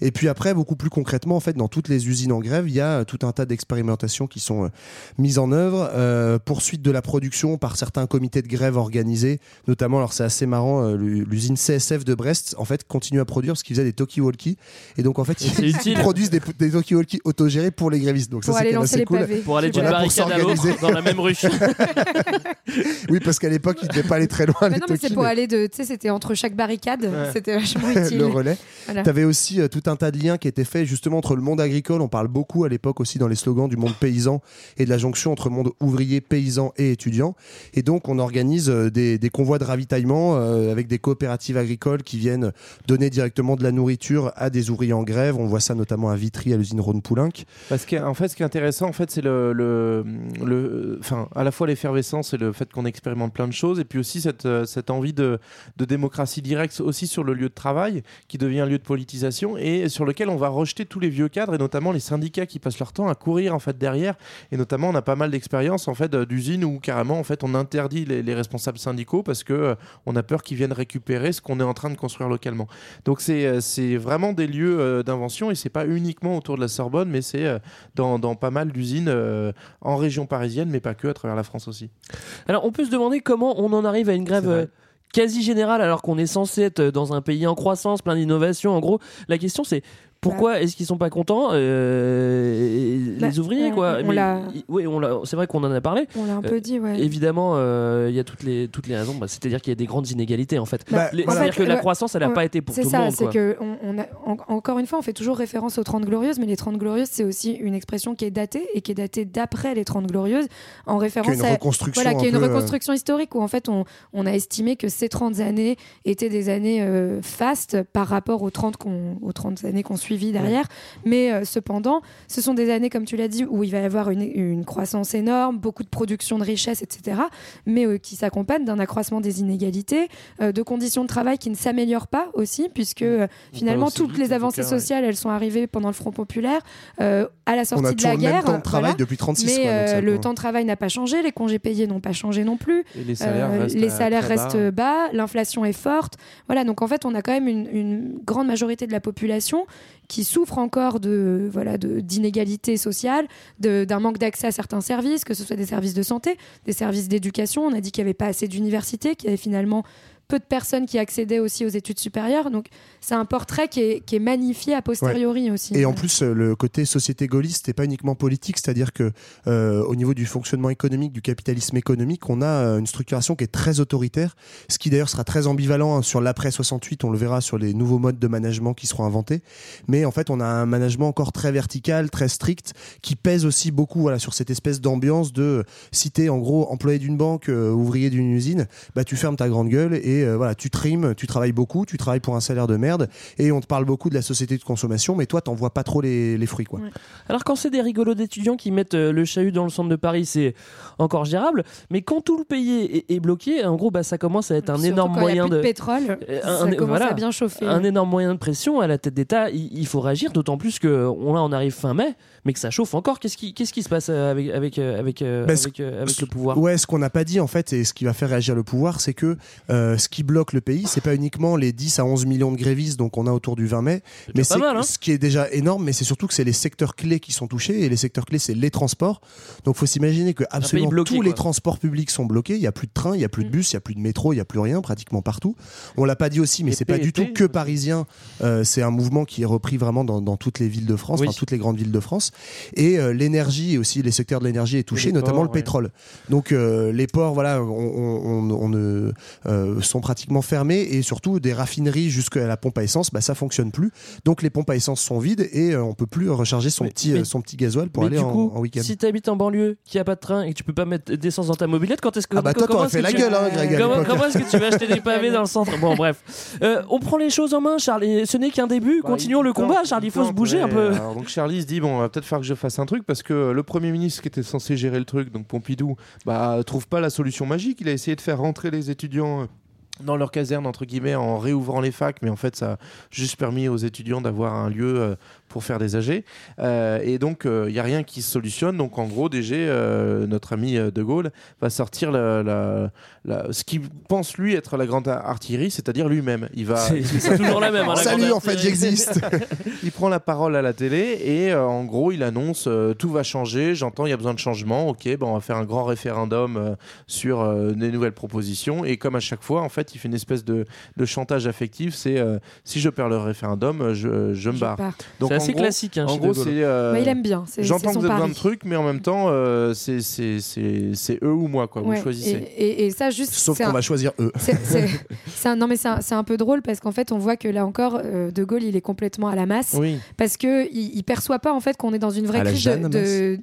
Et puis après beaucoup plus concrètement en fait dans toutes les usines en grève il y a tout un tas d'expérimentations qui sont mises en œuvre. Euh, poursuite de la production par certains comités de grève organisés. Notamment alors c'est assez marrant l'u- l'usine CSF de Brest en fait continue à produire parce qu'ils faisaient des talkie-walkie. Et donc en fait ils, produisent des, des talkie-walkie autogérés pour les grévistes donc Pour ça, aller lancer assez les cool. pavés. Pour aller d'une Voilà, barricade à l'autre dans la même rue. oui, parce qu'à l'époque, il ne devait pas aller très loin. Mais les non, mais c'est pour aller de. Tu sais, c'était entre chaque barricade. Ouais. C'était vachement utile. le relais. Voilà. Tu avais aussi euh, tout un tas de liens qui étaient faits justement entre le monde agricole. On parle beaucoup à l'époque aussi dans les slogans du monde paysan et de la jonction entre monde ouvrier, paysan et étudiant. Et donc, on organise euh, des, des convois de ravitaillement euh, avec des coopératives agricoles qui viennent donner directement de la nourriture à des ouvriers en grève. On voit ça notamment à Vitry, à l'usine Rhône-Poulenc. Parce qu'en fait, ce qui est intéressant, en fait, c'est le, le, enfin, à la fois l'effervescence et le fait qu'on expérimente plein de choses, et puis aussi cette, euh, cette envie de, de démocratie directe aussi sur le lieu de travail, qui devient un lieu de politisation, et sur lequel on va rejeter tous les vieux cadres, et notamment les syndicats qui passent leur temps à courir en fait derrière. Et notamment, on a pas mal d'expériences en fait d'usines où carrément en fait on interdit les, les responsables syndicaux parce que euh, on a peur qu'ils viennent récupérer ce qu'on est en train de construire localement. Donc c'est euh, c'est vraiment des lieux euh, d'invention et c'est pas uniquement autour de la Sorbonne, mais c'est dans, dans pas mal d'usines euh, en région parisienne, mais pas que, à travers la France aussi. Alors, on peut se demander comment on en arrive à une grève euh, quasi générale alors qu'on est censé être dans un pays en croissance, plein d'innovations. En gros, la question c'est pourquoi est-ce qu'ils sont pas contents euh, Bah, les ouvriers on- quoi? on Mais- oui, on l'a- c'est vrai qu'on en a parlé. On l'a un peu dit, ouais. Évidemment, euh, il y a toutes les toutes les raisons. Bah, C'est-à-dire qu'il y a des grandes inégalités en fait. Bah, C'est-à-dire que la croissance, elle n'a pas été pour tout C'est le ça, monde. c'est quoi. que on, on a, en- encore une fois, on fait toujours référence aux 30 glorieuses, mais les 30 glorieuses, c'est aussi une expression qui est datée et qui est datée d'après les 30 glorieuses, en référence une à reconstruction voilà, qui est une euh, reconstruction historique où en fait on, on a estimé que ces 30 années étaient des années euh, fastes par rapport aux 30 qu'on- aux 30 années qu'on suivit derrière, mais euh, cependant, ce sont des années comme tu l'as dit où il va y avoir une, une croissance énorme, beaucoup de production de richesses, etc., mais euh, qui s'accompagne d'un accroissement des inégalités, euh, de conditions de travail qui ne s'améliorent pas aussi, puisque finalement toutes vite, les avancées cas, ouais. sociales, elles sont arrivées pendant le Front populaire, à la sortie On a de la toujours le même guerre. temps de travail voilà. depuis 36, Mais quoi, donc ça, le temps de travail n'a pas changé, les congés payés n'ont pas changé non plus. Et les salaires restent, les salaires très bas. l'inflation est forte. Voilà, donc en fait, on a quand même une, une grande majorité de la population qui souffre encore de voilà d'inégalités sociales, de- d'un manque d'accès à certains services, que ce soit des services de santé, des services d'éducation. On a dit qu'il n'y avait pas assez d'universités, qu'il y avait finalement peu de personnes qui accédaient aussi aux études supérieures. Donc c'est un portrait qui est, qui est magnifié a posteriori aussi. Et en plus, euh, le côté société gaulliste n'est pas uniquement politique, c'est-à-dire que euh, au niveau du fonctionnement économique, du capitalisme économique, on a euh, une structuration qui est très autoritaire, ce qui d'ailleurs sera très ambivalent hein, sur l'après 68. On le verra sur les nouveaux modes de management qui seront inventés. Mais en fait, on a un management encore très vertical, très strict, qui pèse aussi beaucoup voilà, sur cette espèce d'ambiance de si t'es en gros employé d'une banque, euh, ouvrier d'une usine, bah tu fermes ta grande gueule et euh, voilà, tu trimes, tu travailles beaucoup, tu travailles pour un salaire de merde et on te parle beaucoup de la société de consommation, mais toi t'en vois pas trop les, les fruits quoi. Alors quand c'est des rigolos d'étudiants qui mettent euh, le chahut dans le centre de Paris, c'est encore gérable. Mais quand tout le pays est, est bloqué, en gros, bah, ça commence à être un Surtout énorme quand il y a moyen plus de de pétrole, Euh, ça commence à bien chauffer. Un énorme moyen de pression à la tête d'État. Il, il faut réagir, d'autant plus que on, là, on arrive fin mai, mais que ça chauffe encore. Qu'est-ce qui, qu'est-ce qui se passe avec avec avec Bah, avec, euh, avec le pouvoir? Ouais, ce qu'on n'a pas dit en fait, et ce qui va faire réagir le pouvoir, c'est que euh, ce qui bloque le pays, c'est pas uniquement les 10 à 11 millions de grévistes donc on a autour du 20 mai, mais c'est hein. ce qui est déjà énorme, mais c'est surtout que c'est les secteurs clés qui sont touchés, et les secteurs clés, c'est les transports. Donc faut s'imaginer que absolument bloqué, tous les transports publics sont bloqués, il y a plus de trains, il y a plus de bus, il y a plus de métro, il y a plus rien pratiquement partout. On l'a pas dit aussi, mais c'est pas du tout que parisien, euh, c'est un mouvement qui est repris vraiment dans, dans toutes les villes de France, Oui. enfin toutes les grandes villes de France, et euh, l'énergie aussi les secteurs de l'énergie est touché, notamment ports, le ouais. pétrole. Donc euh, les ports, voilà, on, on, on- on ne euh, sont pratiquement fermés et surtout des raffineries jusqu'à la pompe à essence, bah ça fonctionne plus. Donc les pompes à essence sont vides et euh, on peut plus recharger son Mais- petit mais- euh, son petit gasoil pour mais aller du en, coup, en week-end. si t'habites en banlieue, qu'il n'y a pas de train et que tu peux pas mettre d'essence dans ta mobilette, quand est-ce que Ah bah toi, t'aurais fait que la tu- gueule, hein, Greg, à Comment, l'époque. comment est-ce que tu vas acheter des pavés dans le centre? Bon, bref. Euh, on prend les choses en main, Charles. Et ce n'est qu'un début. Bah, Continuons le combat, Charles. Il faut se bouger un peu. Alors, donc Charlie se dit bon, on va peut-être faire que je fasse un truc parce que le premier ministre qui était censé gérer le truc, donc Pompidou, bah trouve pas la solution magique. Il a essayé de faire rentrer les étudiants. Dans leur caserne, entre guillemets, en réouvrant les facs, mais en fait, ça a juste permis aux étudiants d'avoir un lieu euh, pour faire des AG. Euh, et donc, il n'y a rien qui se solutionne. Donc, en gros, DG, euh, notre ami euh, De Gaulle, va sortir la, la- la- ce qu'il pense, lui, être la grande artillerie, c'est-à-dire lui-même. Il va. C'est- toujours la même, hein, la Salut, en fait, j'existe. il prend la parole à la télé et euh, en gros il annonce euh, tout va changer, j'entends il y a besoin de changement, ok ben on va faire un grand référendum euh, sur euh, des nouvelles propositions et comme à chaque fois en fait il fait une espèce de, de chantage affectif, c'est euh, si je perds le référendum euh, je, je me barre. Donc, assez gros- classique, hein, en gros c'est... euh, il aime bien. J'entends que vous avez besoin pari. de trucs, mais en même temps, euh, c'est- c'est c'est- c'est eux ou moi, quoi. Ouais, Vous choisissez. Et, et- et ça, juste. Sauf qu'on un- va choisir eux. c'est- un- non, mais c'est un, c'est un peu drôle parce qu'en fait, on voit que là encore, euh, De Gaulle, il est complètement à la masse. Oui. Parce que il, perçoit pas en fait qu'on est dans une vraie À la crise de, de-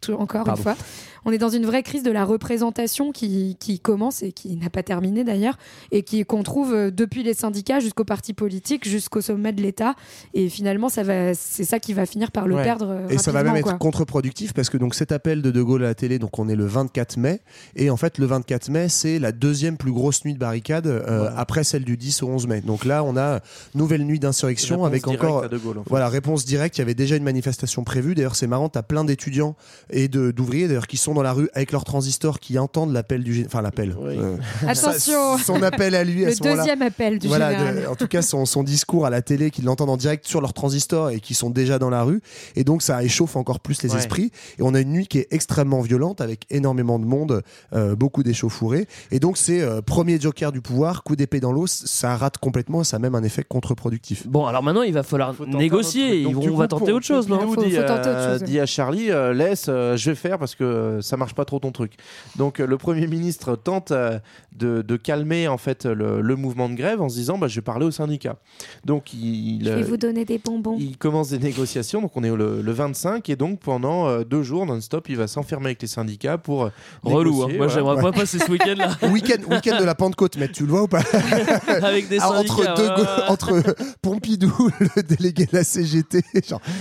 tout- encore Pardon. une fois, on est dans une vraie crise de la représentation qui, qui commence et qui n'a pas terminé d'ailleurs et qui qu'on trouve euh, depuis les syndicats jusqu'aux partis politiques jusqu'au sommet de l'État et finalement ça va c'est ça qui va finir par le Ouais. perdre Et ça va même être contre-productif parce que donc cet appel de De Gaulle à la télé, donc on est le 24 mai, et en fait le 24 mai c'est la deuxième plus grosse nuit de barricade euh, après celle du 10 au 11 mai. Donc là on a nouvelle nuit d'insurrection Réponse avec encore à De Gaulle, en fait. voilà réponse directe. Il y avait déjà une manifestation prévue. D'ailleurs c'est marrant, t'as plein d'étudiants et de d'ouvriers d'ailleurs qui sont dans la rue avec leurs transistors qui entendent l'appel du enfin l'appel. Euh, Attention. son appel à lui à Le ce deuxième appel du Voilà, général. de- en tout cas son, son discours à la télé qu'ils l'entendent en direct sur leur transistor et qui sont déjà dans la rue et donc ça échauffe encore plus les Ouais. esprits et on a une nuit qui est extrêmement violente avec énormément de monde euh, beaucoup d'échauffourées et donc c'est euh, premier joker du pouvoir coup d'épée dans l'eau ça rate complètement et ça a même un effet contre-productif Bon, alors maintenant, il va falloir Faut négocier. Donc, on va coup, tenter autre chose, non Faut- dit, faut tenter autre chose. dit à Charlie, euh, laisse, euh, je vais faire parce que ça marche pas trop ton truc. Donc euh, le Premier ministre tente euh, de, de calmer en fait le, le mouvement de grève en se disant, bah, je vais parler au syndicat. Donc il, Je vais euh, vous donner des bonbons. il commence des négociations, donc on est le, le 25 et donc pendant euh, deux jours non-stop, il va s'enfermer avec les syndicats pour Relou, hein. Moi, voilà. j'aimerais pas passer ce week-end-là week-end week-end de la Pentecôte mais tu le vois ou pas? Avec des Ah, syndicats. entre deux ouais. go- entre Pompidou le délégué de la CGT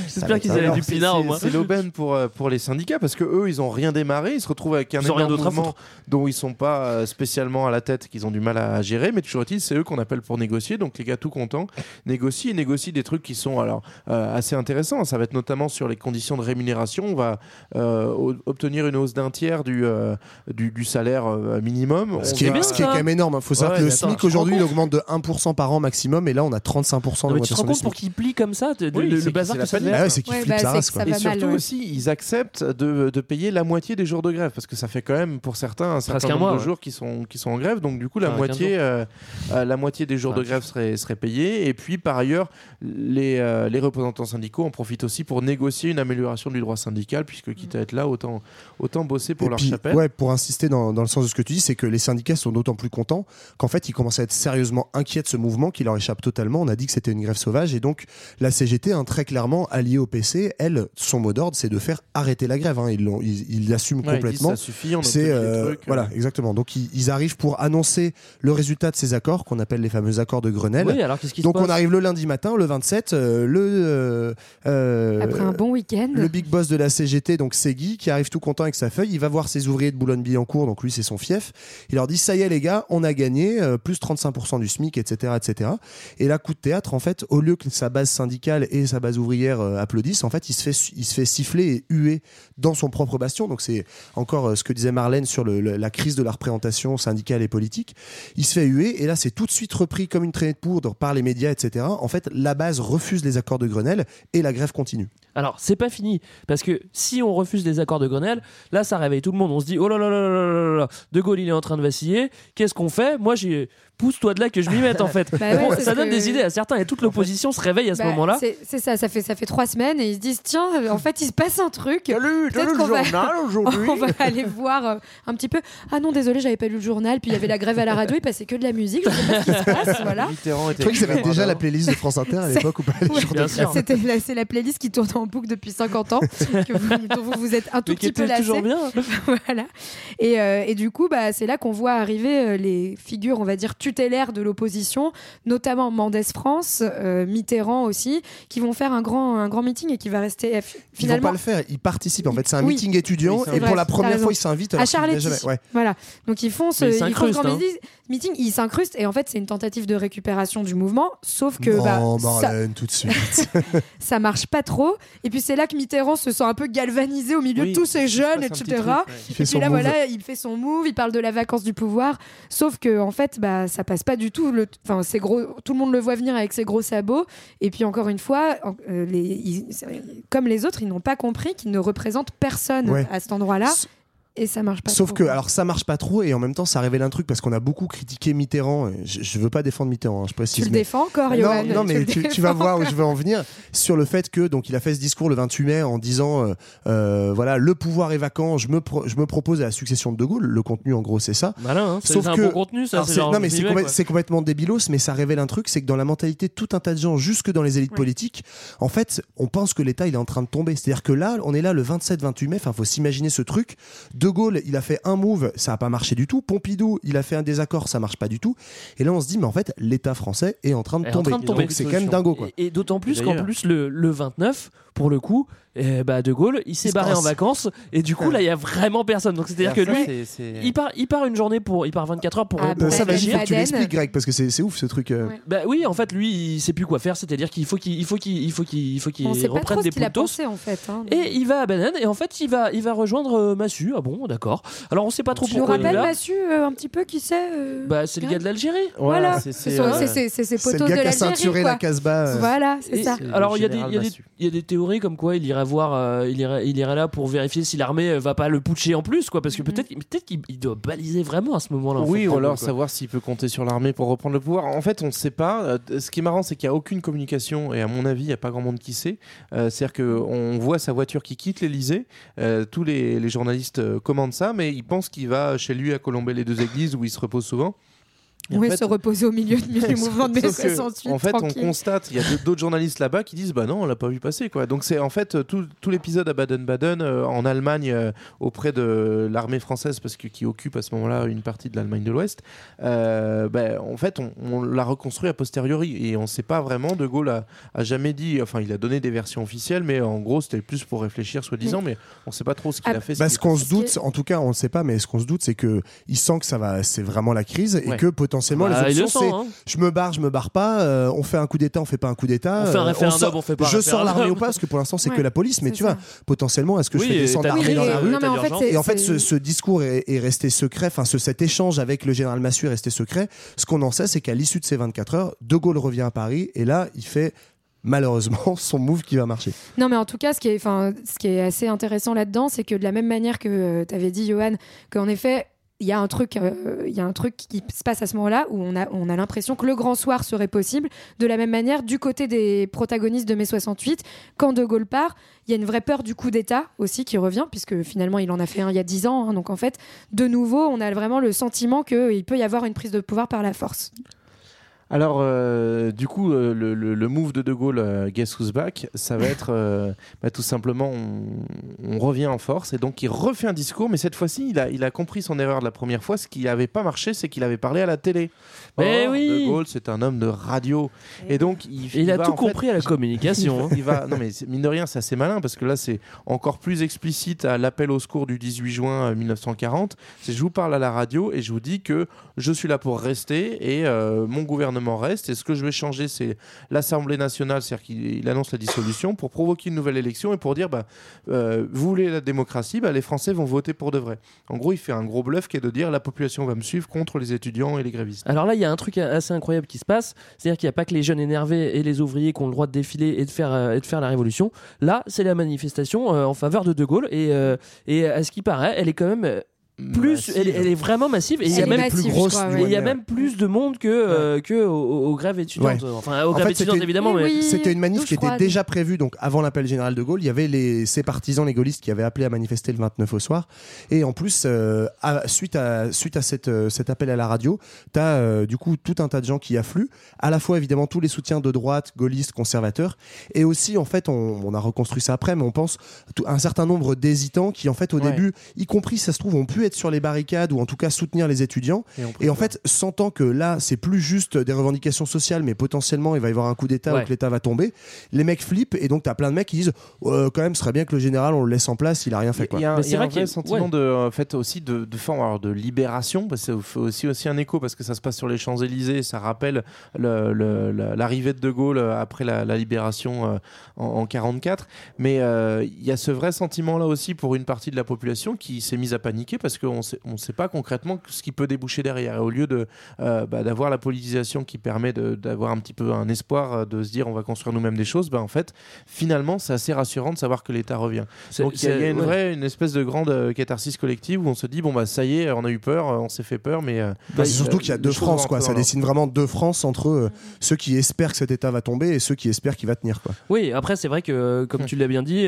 J'espère qu'ils avaient du pinard au moins. C'est l'aubaine pour, pour les syndicats parce que eux ils ont rien démarré, ils se retrouvent avec un énorme mouvement dont ils sont pas euh, spécialement à la tête, qu'ils ont du mal à gérer, mais toujours est-il c'est eux qu'on appelle pour négocier. Donc les gars tout contents négocient et négocient des trucs qui sont alors euh, assez intéressants. Ça va être notamment sur les conditions de rémunération. On va euh, obtenir une hausse d'un tiers du, euh, du, du salaire minimum. ce On qui, est, ce qui est quand même énorme. Il faut savoir Ouais, que le SMIC aujourd'hui, il augmente de 1% par an maximum, et là, on a 35% Non, de mais tu te rends compte pour SMIC. qu'il plie comme ça, de- de- Oui, le, c'est le que bazar c'est que la ça Ah être c'est qu'il Ouais, flippe bah, sa race. que Et surtout mal, ouais. aussi, ils acceptent de, de payer la moitié des jours de grève parce que ça fait quand même pour certains un certain Presque un nombre mois, de ouais. jours qui sont qui sont en grève. Donc du coup, la moitié 15 euh, euh, la moitié des jours de grève serait serait payée. Et puis par ailleurs, les euh, les représentants syndicaux en profitent aussi pour négocier une amélioration du droit syndical puisque quitte à être là, autant autant bosser pour Et leur puis, chapelle. ouais, pour insister dans, dans le sens de ce que tu dis, c'est que les syndicats sont d'autant plus contents qu'en fait, ils commencent à être sérieusement inquiets de ce mouvement qui leur échappe totalement. On a dit que c'était une grève sauvage et donc la CGT, hein, très clairement alliée au PC, elle, son mot d'ordre, c'est de faire arrêter la grève. hein. Ils l'ont- ils ils l'assument Ouais, ils disent, complètement. ça suffit, on a C'est euh, trucs, voilà, euh. exactement. Donc ils, ils arrivent pour annoncer le résultat de ces accords qu'on appelle les fameux accords de Grenelle. Oui, alors qu'est-ce qui se Donc on arrive le lundi matin, le 27, euh, le euh, Après un bon week-end. le big boss de la CGT, donc Guy, qui arrive tout content avec sa feuille. Il va voir ses ouvriers de Boulogne-Billancourt, donc lui c'est son fief. Il leur dit ça y est les gars, on a gagné, euh, plus 35% du SMIC, etc., etc. Et là coup de théâtre, en fait, au lieu que sa base syndicale et sa base ouvrière euh, applaudissent, en fait, il se fait il se fait siffler et huer dans son propre bastion. Donc c'est encore euh, ce que disait Marlène sur le- la crise de la représentation syndicale et politique. Il se fait huer et là c'est tout de suite repris comme une traînée de poudre par les médias, etc. En fait, la base refuse les accords de Grenelle et la grève continue. Alors, c'est pas fini. Parce que si on refuse les accords de Grenelle, là, ça réveille tout le monde. On se dit, oh là là là là là là là, De Gaulle, il est en train de vaciller. Qu'est-ce qu'on fait? Moi, j'ai. Pousse-toi de là que je m'y mette, en fait. Bah ouais, Bon, c'est ça donne que- des idées à certains et toute l'opposition se réveille à ce Bah, moment-là. c'est- ça, ça fait, ça fait trois semaines et ils se disent tiens, euh, en fait, il se passe un truc. Peut-être qu'on va, on va aller voir euh, un petit peu. Ah non, désolé, j'avais pas lu le journal. Puis il y avait la grève à la radio, il passait que de la musique. Je sais pas ce qui se passe. Voilà. Mitterrand Je crois déjà la playlist de France Inter à l'époque ou pas. C'était la- C'est la playlist qui tourne en boucle depuis 50 ans, que vous, dont vous vous êtes un tout Mais qui petit peu était lassé. toujours bien. voilà. Et, euh, et du coup, bah, c'est là qu'on voit arriver les figures, on va dire, tutélaires de l'opposition, notamment Mendès France, euh, Mitterrand aussi, qui vont faire un grand, un grand meeting et qui va rester euh, Ils vont finalement pas le faire, ils participent. En fait, c'est un Oui. meeting étudiant Oui, et vrai, pour la première fois, ils s'invitent. à Charletti. jamais- ouais. Voilà. Donc ils font ce, ils ils font grand hein. meeting- ils s'incrustent et en fait c'est une tentative de récupération du mouvement, sauf que Non, bah, ça, Marlène, tout de suite. ça marche pas trop. Et puis c'est là que Mitterrand se sent un peu galvanisé au milieu Oui, de tous ces jeunes, etc. truc, ouais. Il fait Et son puis là, move. voilà, il fait son move, il parle de la vacance du pouvoir. Sauf que, en fait, bah, ça passe pas du tout. Le... Enfin, c'est gros. Tout le monde le voit venir avec ses gros sabots. Et puis, encore une fois, euh, les... ils- comme les autres, ils n'ont pas compris qu'ils ne représentent personne Ouais. à cet endroit-là. Et ça marche pas. Sauf trop, que, alors ça marche pas trop et en même temps ça révèle un truc parce qu'on a beaucoup critiqué Mitterrand. et Je, je veux pas défendre Mitterrand, hein, je précise. Tu le mais- défends encore, non, Johan non, mais le tu, vas voir où je veux en venir sur le fait que donc il a fait ce discours le 28 mai en disant euh, euh, voilà le pouvoir est vacant, je me pro- je me propose à la succession de De Gaulle. Le contenu en gros c'est ça. Malin, hein. C'est Sauf un que bon contenu, ça. alors, c'est non mais c'est complètement débilos, mais ça révèle un truc, c'est que dans la mentalité de tout un tas de gens, jusque dans les élites Ouais. politiques, en fait, on pense que l'État il est en train de tomber. C'est-à-dire que là, on est là le 27-28 mai. Enfin, faut s'imaginer ce truc. De Gaulle, il a fait un move, ça a pas marché du tout. Pompidou, il a fait un désaccord, ça marche pas du tout. Et là, on se dit, mais en fait, l'État français est en train de tomber. train de tomber. Donc, c'est quand même dingo quoi. Et, et d'autant plus qu'en plus, le, le 29, pour le coup, eh bah, De Gaulle, il s'est se barré en vacances. Et du coup, là, il y a vraiment personne. Donc, c'est-à-dire que lui, c'est- c'est- il part, il part une journée pour. Il part 24 heures pour. Ah, pour ça va, faut que tu l'expliques, Greg, parce que c'est c'est ouf ce truc. euh. Ouais. Bah oui, en fait, lui, il sait plus quoi faire. C'est-à-dire qu'il faut qu'il il faut qu'il il faut qu'il il faut qu'il pas reprenne ce des qu'il a puntos. pensé, en fait. hein. Et il va à Baden et en fait il va il va rejoindre euh, Massu. Ah bon, d'accord. Alors on sait pas trop Tu pourquoi il est rappelles. Massu, euh, un petit peu qui c'est euh, Bah c'est le gars de l'Algérie. Voilà, c'est- euh, c'est c'est- c'est ses C'est potos le de gars qui a l'Algérie. ceinturé la Casbah. euh. Voilà, c'est ça. Alors il y, a des, théories comme quoi il irait voir, euh, il, irait, il irait là pour vérifier si l'armée va pas le putcher en plus, quoi, parce que Mhm. peut-être peut-être qu'il il doit baliser vraiment à ce moment-là. en Oui, ou pour alors savoir s'il peut compter sur l'armée pour reprendre le pouvoir. En fait, on ne sait pas. Ce qui est marrant, c'est qu'il n'y a aucune communication, et à mon avis, il n'y a pas grand monde qui sait. Euh, C'est-à-dire qu'on voit sa voiture qui quitte l'Elysée. tous les, les journalistes commandent ça, mais ils pensent qu'il va chez lui à Colomber les deux églises où il se repose souvent. Et en Oui, fait- se reposer au milieu du mouvement de mai Sauf que, 68. En fait, tranquille. on constate, il y a d'autres journalistes là-bas qui disent Bah non, on l'a pas vu passer. quoi. Donc, c'est en fait tout, tout l'épisode à Baden-Baden, euh, en Allemagne, euh, auprès de l'armée française, parce que qui occupe à ce moment-là une partie de l'Allemagne de l'Ouest. euh, ben, en fait, on, on l'a reconstruit a posteriori. Et on ne sait pas vraiment. De Gaulle a, a jamais dit, enfin, il a donné des versions officielles, mais en gros, c'était plus pour réfléchir, soi-disant, mais on ne sait pas trop ce qu'il Ah, a fait. Bah, ce qu'il- qu'on se doute, en tout cas, on ne sait pas, mais ce qu'on se doute, c'est que il sent que ça va, c'est vraiment la crise et Ouais. que potentiellement Bah, les le options, sent, c'est hein. je me barre, je me barre pas, euh, on fait un coup d'état, on fait pas un coup d'état, On fait un euh, référendum, sort- on fait pas un je sors l'armée ou pas, parce que pour l'instant c'est Ouais, que la police, mais tu ça. vois, potentiellement, est-ce que Oui, je fais descendre l'armée dans la rue Non, mais en fait, et en fait, ce, ce discours est, est resté secret, enfin, ce, cet échange avec le général Massu est resté secret. Ce qu'on en sait, c'est qu'à l'issue de ces 24 heures, De Gaulle revient à Paris et là, il fait malheureusement son move qui va marcher. Non, mais en tout cas, ce qui est, enfin, ce qui est assez intéressant là-dedans, c'est que de la même manière que tu avais dit, Johan, qu'en effet, il y a un truc, euh, il y a un truc qui se passe à ce moment-là où on a, on a l'impression que le grand soir serait possible. De la même manière, du côté des protagonistes de mai 68, quand De Gaulle part, il y a une vraie peur du coup d'État aussi qui revient, puisque finalement il en a fait un il y a dix ans. hein. donc en fait, de nouveau, on a vraiment le sentiment qu'il peut y avoir une prise de pouvoir par la force. Alors, euh, du coup, euh, le, le- le move de De Gaulle, euh, Guess Who's Back, ça va être bah, tout simplement, on, on revient en force et donc il refait un discours, mais cette fois-ci, il a, il a compris son erreur de la première fois. Ce qui n'avait pas marché, c'est qu'il avait parlé à la télé. Mais Or, oui. De Gaulle, c'est un homme de radio. Et donc, il, Il a va, tout fait, compris à la communication. hein. il va, non mais mine de rien, c'est assez malin parce que là c'est encore plus explicite à l'appel au secours du 18 juin euh, 1940. C'est je vous parle à la radio et je vous dis que je suis là pour rester et mon gouvernement reste. Et ce que je vais changer, c'est l'Assemblée nationale, c'est-à-dire qu'il il annonce la dissolution pour provoquer une nouvelle élection et pour dire bah euh, vous voulez la démocratie, bah, les Français vont voter pour de vrai. En gros, il fait un gros bluff qui est de dire la population va me suivre contre les étudiants et les grévistes. Alors là, il y a un truc assez incroyable qui se passe, c'est-à-dire qu'il n'y a pas que les jeunes énervés et les ouvriers qui ont le droit de défiler et de faire, euh, et de faire la révolution. Là, c'est la manifestation euh, en faveur de De Gaulle et, à ce qui paraît, elle est quand même plus, Massive. elle, est- elle est vraiment massive et il y a même massive, plus grosse crois, ouais. il y a même plus de monde que, euh, que aux, aux grèves étudiantes. Enfin, aux En grèves fait, étudiantes c'était- évidemment, Oui, mais oui. C'était une manif qui était déjà prévue donc avant l'appel général de Gaulle. Il y avait les, ses partisans, les gaullistes, qui avaient appelé à manifester le 29 au soir. Et en plus, euh, à- suite à suite à cette, euh, cet appel à la radio, tu as du coup tout un tas de gens qui affluent. À la fois évidemment tous les soutiens de droite, gaullistes, conservateurs, et aussi en fait on, on a reconstruit ça après, mais on pense un certain nombre d'hésitants qui en fait au Ouais. début, y compris ça se trouve, ont pu être sur les barricades ou en tout cas soutenir les étudiants. Et en fait, sentant que là, c'est plus juste des revendications sociales, mais potentiellement, il va y avoir un coup d'État Ouais. ou que l'État va tomber, les mecs flippent et donc t'as plein de mecs qui disent euh, quand même, ce serait bien que le général, on le laisse en place, il a rien fait. Quoi. Il y a, un- y a un qu'il y a- vrai sentiment ouais. de, en fait, aussi de, de forme de libération, parce que ça fait aussi, aussi un écho, parce que ça se passe sur les Champs-Élysées, ça rappelle le- le- la- l'arrivée de De Gaulle euh, après la, la libération euh, en, en 44. Mais euh, il y a ce vrai sentiment là aussi pour une partie de la population qui s'est mise à paniquer parce qu'on ne sait, on sait pas concrètement ce qui peut déboucher derrière. Et au lieu de euh, bah, d'avoir la politisation qui permet de- d'avoir un petit peu un espoir euh, de se dire on va construire nous-mêmes des choses, bah, en fait, finalement, c'est assez rassurant de savoir que l'État revient. C'est- Donc il y a, y une ouais. vraie, une espèce de grande euh, catharsis collective où on se dit bon bah ça y est, on a eu peur, on s'est fait peur, mais euh, Bah, c'est surtout qu'il y a deux France, quoi. Ça dessine vraiment deux France entre euh, ceux qui espèrent que cet État va tomber et ceux qui espèrent qu'il va tenir, quoi. Oui, après c'est vrai que comme tu l'as bien dit,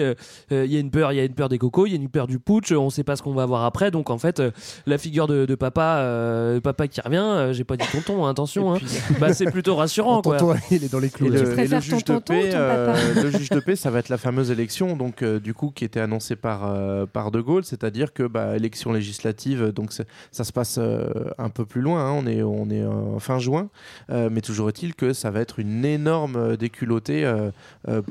il y a une peur, il y a une peur des cocos, il y a une peur du putsch, on sait pas ce qu'on va avoir après, donc en fait euh, la figure de, de papa, euh, papa qui revient, euh, j'ai pas dit tonton, hein, attention, hein. bah c'est plutôt rassurant quoi. Tonton, il est dans les Et clous. le, et le juge de paix, euh, papa le juge de paix, ça va être la fameuse élection, donc euh, du coup qui était annoncée par euh, par De Gaulle, c'est-à-dire que bah, élection législative, donc ça se passe euh, un peu plus loin, hein, on est on est euh, fin juin, euh, mais toujours est-il que ça va être une énorme déculottée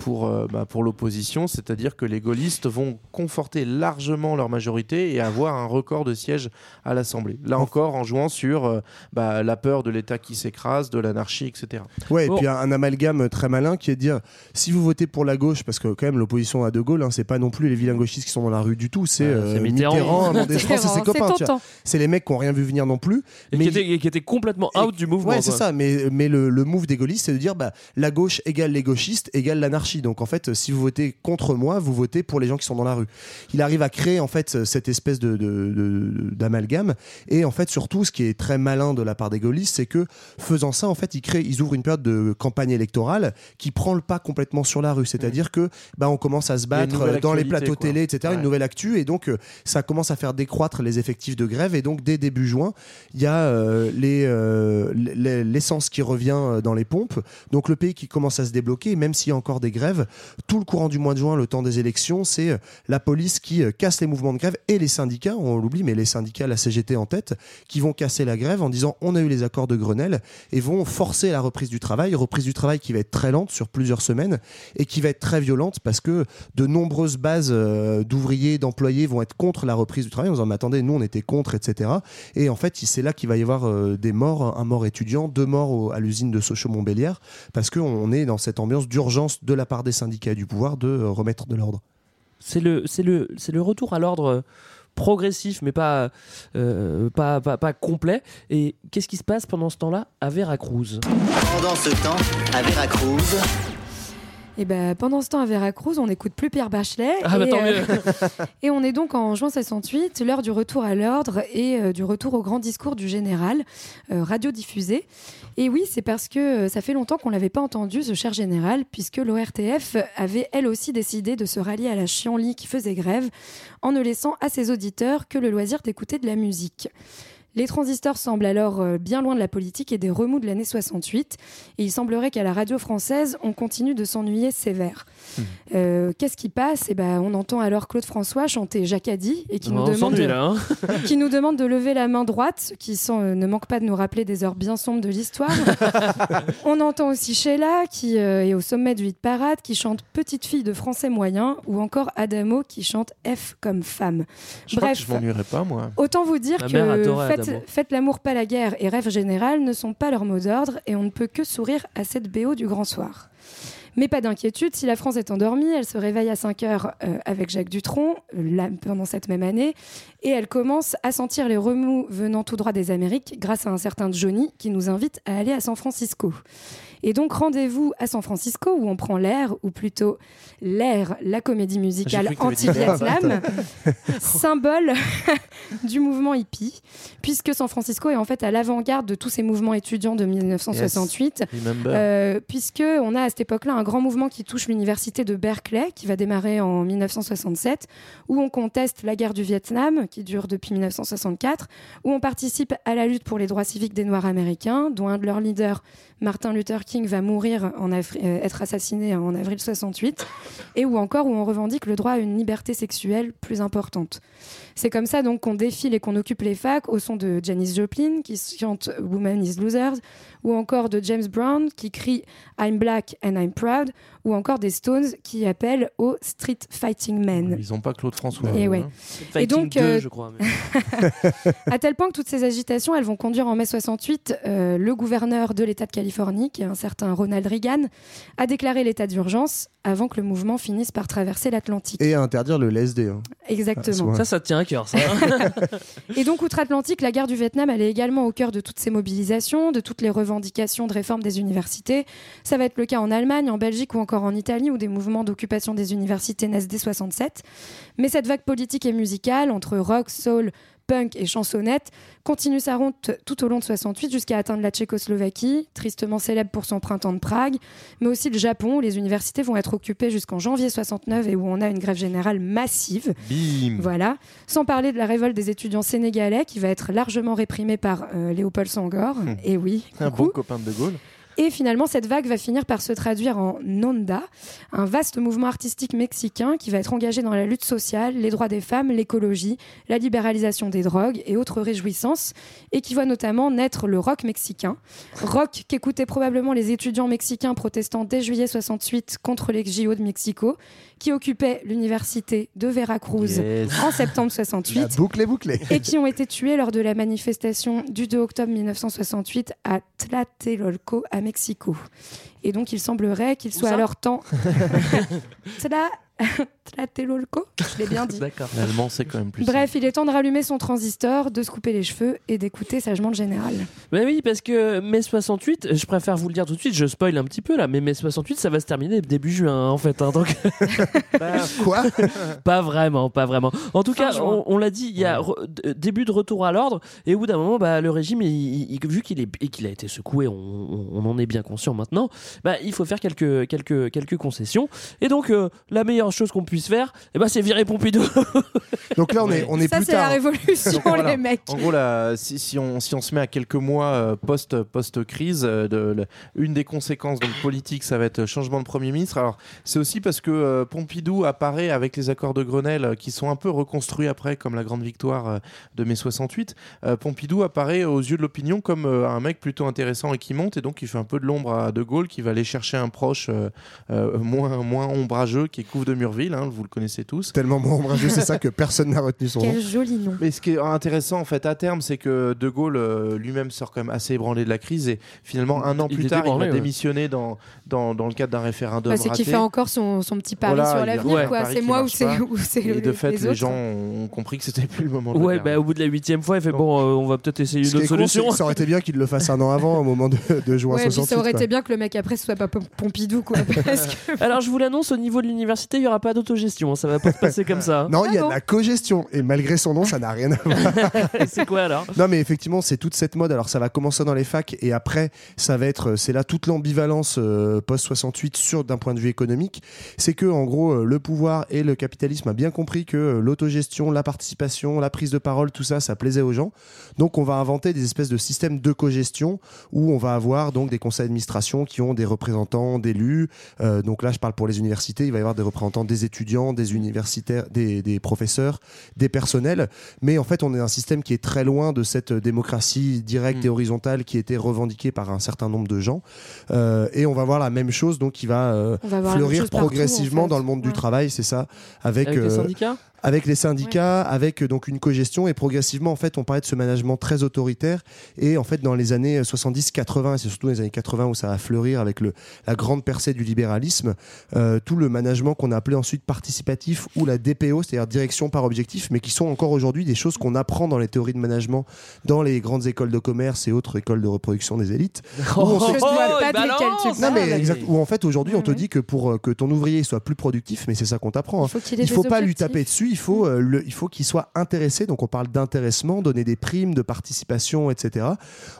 pour euh, bah, pour l'opposition, c'est-à-dire que les gaullistes vont conforter largement leur majorité et avoir un record de sièges à l'Assemblée. Là encore, en jouant sur euh, bah, la peur de l'État qui s'écrase, de l'anarchie, etc. Ouais, Bon. et puis un, un amalgame très malin qui est de dire si vous votez pour la gauche, parce que quand même l'opposition à De Gaulle, hein, c'est pas non plus les vilains gauchistes qui sont dans la rue du tout, c'est Ouais, euh, c'est Mitterrand. Mitterrand, France et ses C'est copains. C'est les mecs qui ont rien vu venir non plus. Et mais qui était, et qui était complètement out du mouvement. Ouais, c'est ça. Mais, mais le, le move des gaullistes, c'est de dire bah, la gauche égale les gauchistes égale l'anarchie. Donc en fait, si vous votez contre moi, vous votez pour les gens qui sont dans la rue. Il arrive à créer en fait cette espèce de- d'amalgame. Et en fait, surtout, ce qui est très malin de la part des gaullistes, c'est que faisant ça, en fait, ils créent, ils ouvrent une période de campagne électorale qui prend le pas complètement sur la rue. C'est-à-dire que bah, on commence à se battre dans les plateaux quoi. télé, etc. Une nouvelle actu. Et donc, euh, ça commence à faire décroître les effectifs de grève. Et donc, dès début juin, il y a euh, les, euh, l'essence qui revient euh, dans les pompes. Donc, le pays qui commence à se débloquer. Même s'il y a encore des grèves, tout le courant du mois de juin, le temps des élections, c'est la police qui casse les mouvements de grève et les syndicats, on mais les syndicats, la CGT en tête, qui vont casser la grève en disant on a eu les accords de Grenelle et vont forcer la reprise du travail. Reprise du travail qui va être très lente sur plusieurs semaines et qui va être très violente parce que de nombreuses bases euh, d'ouvriers, d'employés vont être contre la reprise du travail en disant mais attendez, nous on était contre, etc. Et en fait, c'est là qu'il va y avoir euh, des morts, un mort étudiant, deux morts à l'usine de Sochaux-Montbéliard parce qu'on est dans cette ambiance d'urgence de la part des syndicats et du pouvoir de euh, remettre de l'ordre. C'est le, retour à l'ordre progressif, mais pas, euh, pas, pas, pas complet. Et qu'est-ce qui se passe pendant ce temps-là à Veracruz? Pendant ce temps, à Veracruz, Et ben pendant ce temps à Veracruz, on n'écoute plus Pierre Bachelet. Ah, bah, et, tant euh, et on est donc en juin 68, l'heure du retour à l'ordre et euh, du retour au grand discours du général, euh, radiodiffusé. Et oui, c'est parce que ça fait longtemps qu'on l'avait pas entendu, ce cher général, puisque l'ORTF avait elle aussi décidé de se rallier à la chienlit qui faisait grève, en ne laissant à ses auditeurs que le loisir d'écouter de la musique. Les transistors semblent alors euh, bien loin de la politique et des remous de l'année 68, et il semblerait qu'à la radio française, on continue de s'ennuyer sévère. Euh, Qu'est-ce qui passe? Eh ben, On entend alors Claude François chanter Jacadi et qui, nous demande de, là. hein. qui nous demande de lever la main droite, ce qui sans- euh, ne manque pas de nous rappeler des heures bien sombres de l'histoire. On entend aussi Sheila, qui euh, est au sommet du hit parade, qui chante Petite fille de français moyen, ou encore Adamo, qui chante F comme femme. Je crois que Bref, je m'ennuierais pas, moi. Autant vous dire Ma mère que faites l'amour, pas la guerre et rêve général ne sont pas leurs mots d'ordre et on ne peut que sourire à cette BO du grand soir. Mais pas d'inquiétude, si la France est endormie, elle se réveille à 5 heures euh, avec Jacques Dutronc euh, là, pendant cette même année et elle commence à sentir les remous venant tout droit des Amériques grâce à un certain Johnny qui nous invite à aller à San Francisco. Et donc rendez-vous à San Francisco où on prend l'air, ou plutôt l'air, la comédie musicale anti-Vietnam, symbole du mouvement hippie, puisque San Francisco est en fait à l'avant-garde de tous ces mouvements étudiants de 1968. Remember. Euh, puisque on a à cette époque-là un grand mouvement qui touche l'université de Berkeley, qui va démarrer en 1967, où on conteste la guerre du Vietnam, qui dure depuis 1964, où on participe à la lutte pour les droits civiques des Noirs américains, dont un de leurs leaders, Martin Luther King, va mourir, euh, être assassiné en avril 68, et où encore où on revendique le droit à une liberté sexuelle plus importante. C'est comme ça donc qu'on défile et qu'on occupe les facs au son de Janis Joplin qui chante Woman is Losers ou encore de James Brown qui crie I'm black and I'm proud ou encore des Stones qui appellent au Street Fighting Men. Ils ont pas Claude François. Et ouais. hein. Et donc, 2, euh, je crois. mais- à tel point que toutes ces agitations, elles vont conduire en mai 68 euh, le gouverneur de l'État de Californie, qui est un certain Ronald Reagan, à déclarer l'état d'urgence avant que le mouvement finisse par traverser l'Atlantique. Et à interdire le LSD. hein. Exactement. Ça, ça te tient à cœur, ça. Et donc, outre-Atlantique, la guerre du Vietnam, elle est également au cœur de toutes ces mobilisations, de toutes les revendications de réforme des universités. Ça va être le cas en Allemagne, en Belgique ou encore en Italie, où des mouvements d'occupation des universités naissent dès 67. Mais cette vague politique et musicale, entre rock, soul, punk et chansonnette, continue sa route tout au long de 68 jusqu'à atteindre la Tchécoslovaquie, tristement célèbre pour son printemps de Prague, mais aussi le Japon, où les universités vont être occupées jusqu'en janvier 69 et où on a une grève générale massive. Bim Voilà. Sans parler de la révolte des étudiants sénégalais qui va être largement réprimée par euh, Léopold Senghor. Et oui. Un bon copain de De Gaulle. Et finalement, cette vague va finir par se traduire en Nonda, un vaste mouvement artistique mexicain qui va être engagé dans la lutte sociale, les droits des femmes, l'écologie, la libéralisation des drogues et autres réjouissances, et qui voit notamment naître le rock mexicain. Rock qu'écoutaient probablement les étudiants mexicains protestant dès juillet 68 contre les JO de Mexico, qui occupaient l'université de Veracruz Yes. en septembre La 68 boucle est bouclée. et qui ont été tués lors de la manifestation du 2 octobre 1968 à Tlatelolco, à Mexico. Et donc, il semblerait qu'il soit ça? alors temps. Tlatelolco Je l'ai bien dit. D'accord. L'allemand, c'est quand même plus. Bref, il est temps de rallumer son transistor, de se couper les cheveux et d'écouter sagement le général. Mais oui, parce que mai 68, je préfère vous le dire tout de suite, je spoil un petit peu là, mais mai 68, ça va se terminer début juin hein, en fait. hein, donc Quoi? Pas vraiment, pas vraiment. En tout Fin cas, on, on l'a dit, il y a début de retour à l'ordre, et au bout d'un moment, bah, le régime, il- il- vu qu'il est et qu'il a été secoué, on en est bien conscient maintenant. Bah, il faut faire quelques quelques quelques concessions. Et donc, euh, la meilleure chose qu'on puisse faire, eh ben, c'est virer Pompidou. Donc là, on est, on est Ça, plus c'est la révolution, Donc, voilà. les mecs. En gros, là, si, si on, si on se met à quelques mois euh, post, post-crise, euh, de, le- une des conséquences donc, politiques, ça va être le changement de Premier ministre. Alors, c'est aussi parce que euh, Pompidou apparaît avec les accords de Grenelle euh, qui sont un peu reconstruits après, comme la grande victoire euh, de mai 68. Euh, Pompidou apparaît aux yeux de l'opinion comme euh, un mec plutôt intéressant et qui monte, et donc il fait un peu de l'ombre à De Gaulle qui va aller chercher un proche euh, euh, moins, moins ombrageux qui est Couve de Murville, hein, vous le connaissez tous. Tellement ombrageux, c'est ça que personne n'a retenu son nom. Quel joli nom. Mais ce qui est intéressant en fait à terme, c'est que De Gaulle euh, lui-même sort quand même assez ébranlé de la crise et finalement un an Il plus tard, il va ouais. démissionner dans, dans, dans le cadre d'un référendum Bah, c'est qu'il fait encore son, son petit pari Voilà, sur l'avenir. quoi. pari C'est moi ou c'est c'est Et le- de fait, les, gens ont compris que c'était plus le moment de le Ouais, bah, au bout de la huitième fois, il fait bon, euh, on va peut-être essayer une autre solution. ça aurait été bien qu'il le fasse un an avant, au moment de, de juin Ouais, puis 68. ça aurait quoi. été bien que le mec après ce soit pas Pom- Pompidou quoi. Alors, je vous l'annonce, au niveau de l'université, il aura pas d'autogestion. hein, Ça va pas se passer comme ça. Non, il y a Ah bon de la cogestion. Et malgré son nom, ça n'a rien à voir. c'est quoi alors? Non, mais effectivement, c'est toute cette mode. Alors, ça va commencer dans les facs et après, ça va être, c'est là toute l'ambivalence euh, post-68 sur d'un point de vue économique. C'est que, en gros, euh, le pouvoir et le capitalisme a bien compris que euh, l'autogestion, la participation, la prise de parole, tout ça, ça plaisait aux gens. Donc, on va inventer des espèces de systèmes de cogestion où on va avoir donc des conseils d'administration qui ont des représentants d'élus. Euh, donc là, je parle pour les universités. Il va y avoir des représentants des étudiants, des universitaires, des, des professeurs, des personnels. Mais en fait, on est un système qui est très loin de cette démocratie directe Mm. et horizontale qui était revendiquée par un certain nombre de gens. Euh, et on va voir la même chose, donc qui va euh, va fleurir partout, progressivement en fait. dans le monde du travail, c'est ça, avec, Avec les euh, syndicats? Avec les syndicats, avec euh, donc une cogestion et progressivement en fait on parlait de ce management très autoritaire et en fait dans les années 70-80 et c'est surtout les années 80 où ça va fleurir avec le, la grande percée du libéralisme, euh, tout le management qu'on a appelé ensuite participatif ou la DPO, c'est-à-dire direction par objectif, mais qui sont encore aujourd'hui des choses qu'on apprend dans les théories de management dans les grandes écoles de commerce et autres écoles de reproduction des élites. Oh, on se- vois il pas de Non mais exact. Où en fait aujourd'hui on te Ouais. dit que pour euh, que ton ouvrier soit plus productif, mais c'est ça qu'on t'apprend. hein. Il faut qu'il ait Il faut pas lui taper dessus. Il faut euh, le, il faut qu'il soit intéressé. Donc on parle d'intéressement, donner des primes, de participation, etc.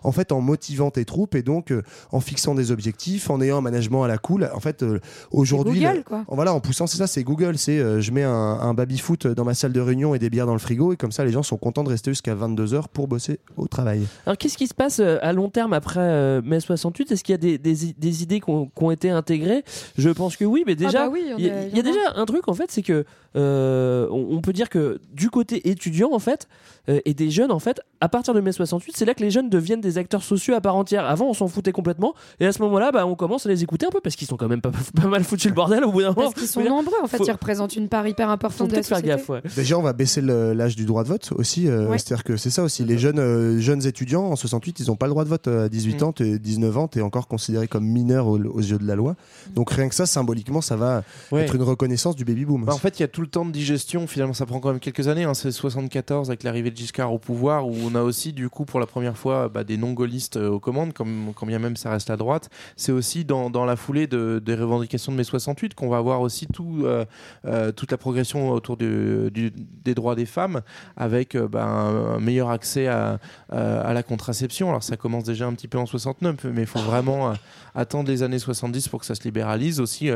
En fait en motivant tes troupes et donc euh, en fixant des objectifs, en ayant un management à la cool. En fait euh, aujourd'hui, Google, le- quoi. en- voilà, en poussant, c'est ça, c'est Google. C'est euh, je mets un, un baby foot dans ma salle de réunion et des bières dans le frigo et comme ça les gens sont contents de rester jusqu'à 22 heures pour bosser au travail. Alors, qu'est-ce qui se passe à long terme après euh, mai 68 Est-ce qu'il y a des, des i- des idées qui ont, été intégrées? Je pense que oui, mais déjà, Ah bah oui, il y, y a déjà un truc en fait, c'est que on, on peut dire que du côté étudiant en fait euh, et des jeunes en fait, à partir de mai 68, c'est là que les jeunes deviennent des acteurs sociaux à part entière. Avant, on s'en foutait complètement, et à ce moment-là, bah, on commence à les écouter un peu parce qu'ils sont quand même pas, pas mal foutus le bordel au bout d'un moment. Parce qu'ils sont dire, nombreux en fait, faut- ils représentent une part hyper faut importante de la peut-être faire société. gaffe. Ouais. Déjà, on va baisser l'âge du droit de vote aussi. euh, Ouais. C'est-à-dire que c'est ça aussi. Les jeunes, euh, jeunes étudiants en 68, ils n'ont pas le droit de vote à 18 Mm. ans, t'es 19 ans, tu es encore considéré comme mineur aux, aux yeux de la loi. Donc rien que ça, symboliquement, ça va Ouais. être une reconnaissance du baby-boom. Bah, en fait, il y a tout le temps de digestion. Finalement, ça prend quand même quelques années. hein. C'est 74 avec l'arrivée de Giscard au pouvoir, où on a aussi, du coup, pour la première fois, bah, des non-gaullistes euh, aux commandes, comme, quand bien même ça reste la droite. C'est aussi dans, dans la foulée de, des revendications de mai 68 qu'on va avoir aussi tout, euh, euh, toute la progression autour du- du- des droits des femmes, avec bah, un, un meilleur accès à, à- la contraception. Alors, ça commence déjà un petit peu en 69, mais il faut vraiment attendre les années 70 pour que ça se libéralise aussi,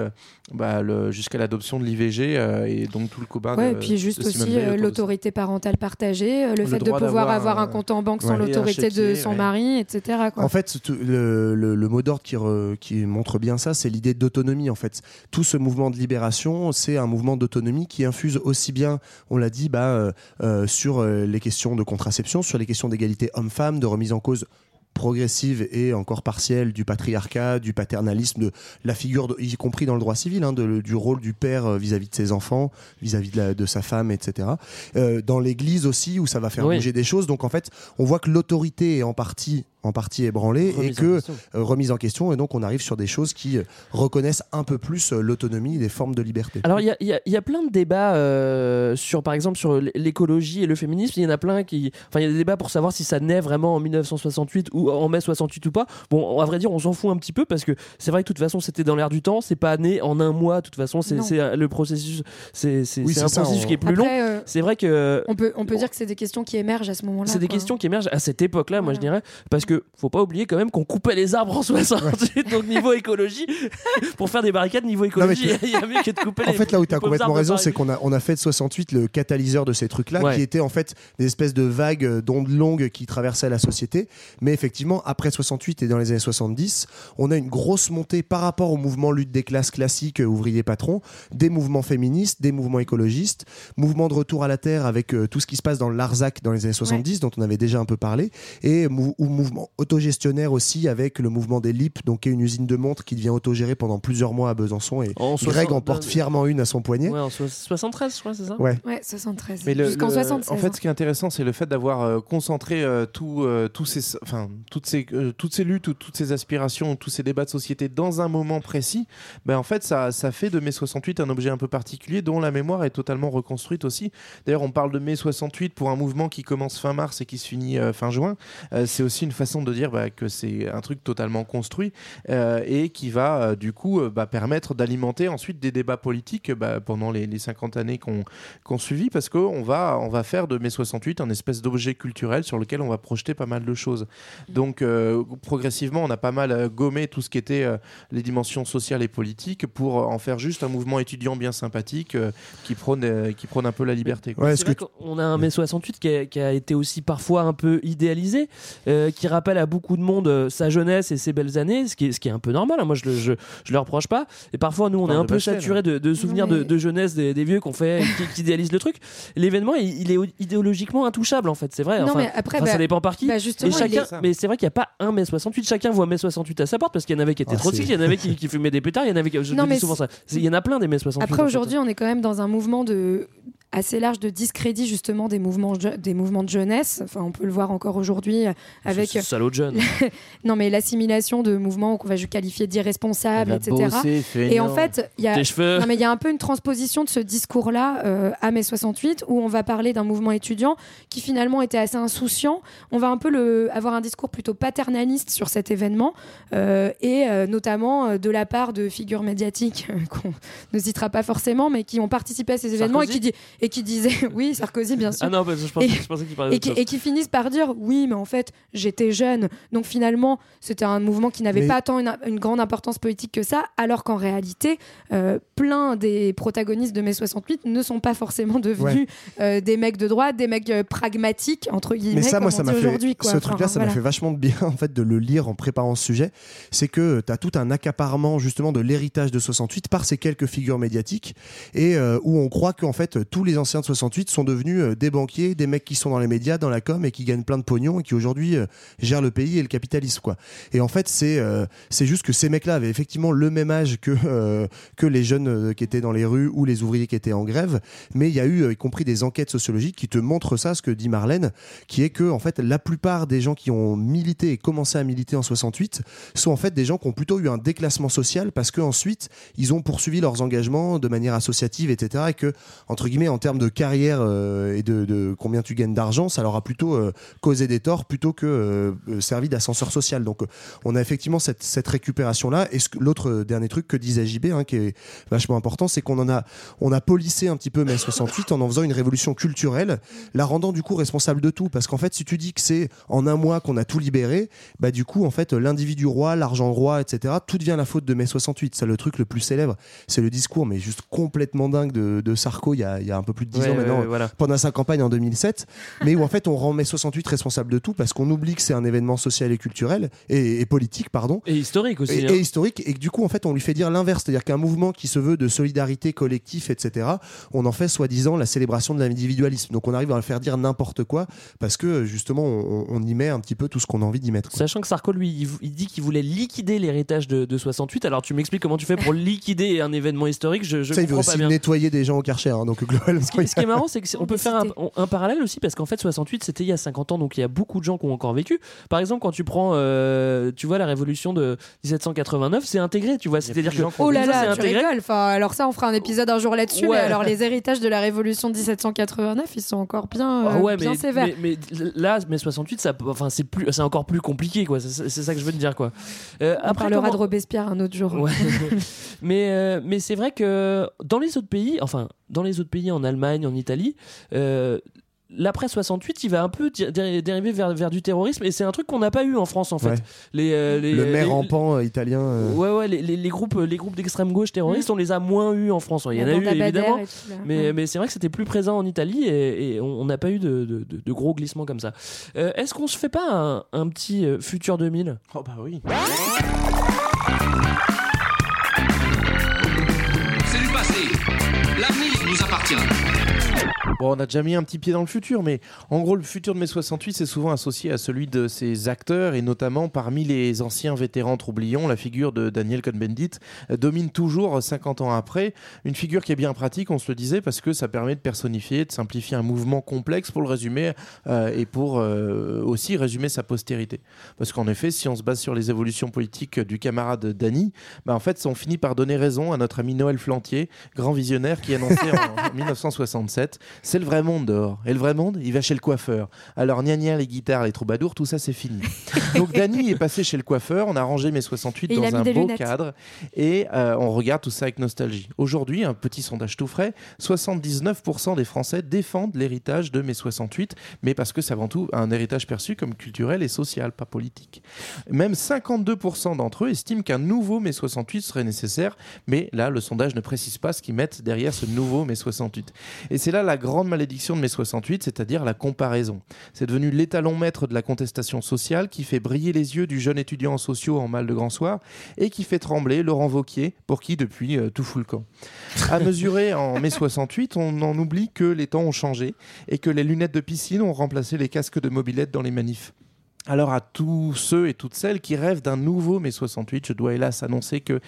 bah, jusqu'à l'adoption de l'IVG et donc tout le combat Ouais, de, et puis juste aussi l'autorité parentale partagée, le, Le fait de pouvoir avoir un euh, compte en banque sans l'autorité de son ouais. mari, etc. Quoi. En fait, tout- le, le- le mot d'ordre qui, re- qui montre bien ça, c'est l'idée d'autonomie. En fait, tout ce mouvement de libération, c'est un mouvement d'autonomie qui infuse aussi bien, on l'a dit, bah, euh, euh, sur euh, les questions de contraception, sur les questions d'égalité homme-femme, de remise en cause progressive et encore partielle du patriarcat, du paternalisme, de la figure, de- y compris dans le droit civil, hein, de- du rôle du père euh, vis-à-vis de ses enfants, vis-à-vis de, sa femme, etc. Euh, dans l'Église aussi, où ça va faire Oui. bouger des choses. Donc en fait, on voit que l'autorité est en partie, en partie ébranlée et Remise que question. euh, remise en question. Et donc on arrive sur des choses qui euh, reconnaissent un peu plus euh, l'autonomie, des formes de liberté. Alors il y a, il y y a plein de débats euh, sur par exemple sur l'écologie et le féminisme. Il y en a plein qui, enfin il y a des débats pour savoir si ça naît vraiment en 1968 ou en mai 68 ou pas. Bon, à vrai dire, on s'en fout un petit peu parce que c'est vrai que de toute façon c'était dans l'air du temps. C'est pas né en un mois. De toute façon, c'est le processus, c'est c'est- Oui, un ça, processus on- qui est plus long. Euh, C'est vrai que on peut, on peut dire que c'est des questions qui émergent à ce moment-là. c'est des questions qui émergent à cette époque-là, moi je dirais, parce que faut pas oublier quand même qu'on coupait les arbres en 68, donc niveau écologie, pour faire des barricades niveau écologie, il y a mieux que de couper En les fait, là où tu as complètement raison, c'est qu'on a, on a fait de 68 le catalyseur de ces trucs-là, Ouais. qui étaient en fait des espèces de vagues euh, d'ondes longues qui traversaient la société. Mais effectivement, après 68 et dans les années 70, on a une grosse montée par rapport au mouvement lutte des classes classiques, euh, ouvriers patrons, des mouvements féministes, des mouvements écologistes, mouvement de retour à la terre avec euh, tout ce qui se passe dans Larzac dans les années 70, dont on avait déjà un peu parlé, et mou- ou mouvement autogestionnaire aussi avec le mouvement des LIP, donc qui est une usine de montres qui devient autogérée pendant plusieurs mois à Besançon. Et En Greg 60 en porte fièrement une à son poignet. Ouais, en so- 73, je crois, c'est ça Ouais. Ouais, 73. Mais le- Jusqu'en le- 76. En fait, ce qui est intéressant, c'est le fait d'avoir euh, concentré euh, tout, euh, tous ces, enfin, toutes, ces, euh, toutes ces luttes ou toutes ces aspirations, tous ces débats de société dans un moment précis. Ben, en fait, ça, ça fait de mai 68 un objet un peu particulier dont la mémoire est totalement reconstruite aussi. D'ailleurs, on parle de mai 68 pour un mouvement qui commence fin mars et qui se finit euh, fin juin. Euh, c'est aussi une façon de dire bah, que c'est un truc totalement construit euh, et qui va euh, du coup euh, bah, permettre d'alimenter ensuite des débats politiques bah, pendant les, les 50 années qu'on qu'on suivit parce qu'on va, on va faire de mai 68 un espèce d'objet culturel sur lequel on va projeter pas mal de choses. Donc euh, progressivement, on a pas mal gommé tout ce qui était euh, les dimensions sociales et politiques pour en faire juste un mouvement étudiant bien sympathique euh, qui, prône, euh, qui prône un peu la liberté. quoi. C'est vrai qu'on a un mai 68 qui a, qui a été aussi parfois un peu idéalisé, euh, qui rappelle à beaucoup de monde euh, sa jeunesse et ses belles années, ce qui est, ce qui est un peu normal. hein. Moi, je le, je, je le reproche pas. Et parfois, nous, on est un peu saturé de, de souvenirs de, de jeunesse des, des vieux qu'on fait, qui, qui idéalisent le truc. L'événement, il, il est idéologiquement intouchable, en fait. C'est vrai. Non, Enfin, mais après, enfin, ça bah- dépend par qui. bah, justement, et chacun, est- mais c'est vrai qu'il n'y a pas un mai 68. Chacun voit mai 68 à sa porte parce qu'il y en avait qui étaient Ah, trotskistes, c'est- il y en avait qui, qui fumaient des pétards, il y en avait qui. Je Non, dis souvent ça. Il y en a plein des mai 68. Après, fait. aujourd'hui, on est quand même dans un mouvement de assez large de discrédit justement des mouvements des mouvements de jeunesse. Enfin, on peut le voir encore aujourd'hui euh, avec Ce salaud de jeune. non mais l'assimilation de mouvements qu'on va qualifier d'irresponsables, etc. Et en fait, il y a non mais il y a un peu une transposition de ce discours-là euh, à mai 68 où on va parler d'un mouvement étudiant qui finalement était assez insouciant. On va un peu le, avoir un discours plutôt paternaliste sur cet événement euh, et euh, notamment euh, de la part de figures médiatiques euh, qu'on ne citera pas forcément, mais qui ont participé à ces événements et qui, dit, et qui disaient oui Sarkozy bien sûr. Ah non, parce que je pensais, Et- je pensais qu'il parlait et qui, et qui finissent par dire oui, mais en fait, j'étais jeune. Donc finalement, c'était un mouvement qui n'avait Mais- pas tant une, une grande importance politique que ça, alors qu'en réalité, euh, plein des protagonistes de mai 68 ne sont pas forcément devenus euh, des mecs de droite, des mecs euh, pragmatiques, entre guillemets, Mais ça, moi, ça on m'a fait. quoi. Ce Enfin, truc-là, ça m'a fait vachement de bien, en fait, de le lire en préparant ce sujet. C'est que tu as tout un accaparement, justement, de l'héritage de 68 par ces quelques figures médiatiques et euh, où on croit qu'en fait, tous les anciens de 68 sont devenus euh, des banquiers, des mecs qui sont dans les médias, dans la com et qui gagnent plein de pognon et qui aujourd'hui euh, gèrent le pays et le capitalisme, quoi. Et en fait, c'est euh, c'est juste que ces mecs-là avaient effectivement le même âge que, que les jeunes qui étaient dans les rues ou les ouvriers qui étaient en grève. Mais il y a eu, y compris des enquêtes sociologiques qui te montrent ça, ce que dit Marlène, qui est que en fait la plupart des gens qui ont milité et commencé à militer en 68 sont en fait des gens qui ont plutôt eu un déclassement social parce que ensuite ils ont poursuivi leurs engagements de manière associative, etc. Et que entre guillemets en termes de carrière euh, et de, combien tu gagnes d'argent, ça leur a plutôt euh, causé des torts plutôt que euh, servi d'ascenseur social. Donc on a effectivement cette, cette récupération là. Et l'autre dernier truc que disait JB, hein, qui est vachement important, c'est qu'on en a on a polissé un petit peu mai 68 en en faisant une révolution culturelle, la rendant du coup responsable de tout. Parce qu'en fait, si tu dis que c'est en un mois qu'on a tout libéré, bah du coup, en fait, l'individu roi, l'argent roi, etc., tout devient la faute de mai 68. C'est le truc le plus célèbre. C'est le discours, mais juste complètement dingue de, Sarko il y, a, il y a peu plus de 10 Ouais, ans maintenant, ouais, voilà. pendant sa campagne en 2007, mais où en fait on rend mai 68 responsable de tout parce qu'on oublie que c'est un événement social et culturel et, et politique, pardon. Et historique aussi. Et, hein. et historique, et que du coup, en fait, on lui fait dire l'inverse, c'est-à-dire qu'un mouvement qui se veut de solidarité collectif, etc., on en fait soi-disant la célébration de l'individualisme. Donc on arrive à le faire dire n'importe quoi parce que justement, on, on y met un petit peu tout ce qu'on a envie d'y mettre. quoi. Sachant que Sarko, lui, il, il dit qu'il voulait liquider l'héritage de, de 68. Alors, tu m'expliques comment tu fais pour liquider un événement historique Je, je Ça, il veut pas aussi bien. nettoyer des gens au Karcher, hein, donc globalement. Ce qui, ce qui est marrant, c'est qu'on peut faire un, un parallèle aussi parce qu'en fait, 68, c'était il y a 50 ans, donc il y a beaucoup de gens qui ont encore vécu. Par exemple, quand tu prends, euh, tu vois, la révolution de 1789, c'est intégré, tu vois. C'est-à-dire que Oh là ça, là, tu intégré. rigoles. Enfin, alors ça, on fera un épisode un jour là-dessus. Ouais. Mais alors, les héritages de la Révolution de 1789, ils sont encore bien, euh, Ah ouais, bien mais, sévères. mais, mais là, mai 68, ça, enfin, c'est plus, c'est encore plus compliqué, quoi. C'est c'est ça que je veux te dire, quoi. Euh, on après, parlera comment- de Robespierre un autre jour. Ouais. mais euh, mais c'est vrai que dans les autres pays, enfin dans les autres pays, en Allemagne, en Italie, euh, l'après 68, il va un peu dé- dériver vers, vers du terrorisme et c'est un truc qu'on n'a pas eu en France en fait. Ouais. Les, euh, les- Le maire rampant euh, italien. euh, Ouais, ouais, les, les- les groupes, les groupes d'extrême gauche terroristes, on les a moins eu en France. Il y en a eu évidemment, mais, Ouais. mais c'est vrai que c'était plus présent en Italie et, et on on n'a pas eu de, de- de- de gros glissements comme ça. Euh, Est-ce qu'on se fait pas un, un petit euh, futur 2000 Oh bah oui. 发进来。Bon, on a déjà mis un petit pied dans le futur, mais en gros, le futur de mai 68, c'est souvent associé à celui de ses acteurs, et notamment parmi les anciens vétérans troublions, la figure de Daniel Cohn-Bendit euh, domine toujours 50 ans après. Une figure qui est bien pratique, on se le disait, parce que ça permet de personnifier, de simplifier un mouvement complexe pour le résumer, euh, et pour euh, aussi résumer sa postérité. Parce qu'en effet, si on se base sur les évolutions politiques du camarade Dany, bah, en fait, on finit par donner raison à notre ami Noël Flantier, grand visionnaire qui annonçait en, en 1967 c'est le vrai monde dehors. Et le vrai monde, il va chez le coiffeur. Alors, gna gna, les guitares, les troubadours, tout ça, c'est fini. Donc, Dany est passé chez le coiffeur. On a rangé mes 68 Et il a dans un beau lunettes. cadre. Et euh, on regarde tout ça avec nostalgie. Aujourd'hui, un petit sondage tout frais 79% des Français défendent l'héritage de mai 68, mais parce que c'est avant tout un héritage perçu comme culturel et social, pas politique. Même 52% d'entre eux estiment qu'un nouveau mai 68 serait nécessaire, mais là, le sondage ne précise pas ce qu'ils mettent derrière ce nouveau mai 68. Et c'est là la grande malédiction de mai 68, c'est-à-dire la comparaison. C'est devenu l'étalon maître de la contestation sociale qui fait briller les yeux du jeune étudiant en sociaux en mal de grand soir et qui fait trembler Laurent Vauquier, pour qui depuis euh, tout fout le camp. À mesurer en mai 68, on en oublie que les temps ont changé et que les lunettes de piscine ont remplacé les casques de mobilette dans les manifs. Alors à tous ceux et toutes celles qui rêvent d'un nouveau mai 68, je dois hélas annoncer que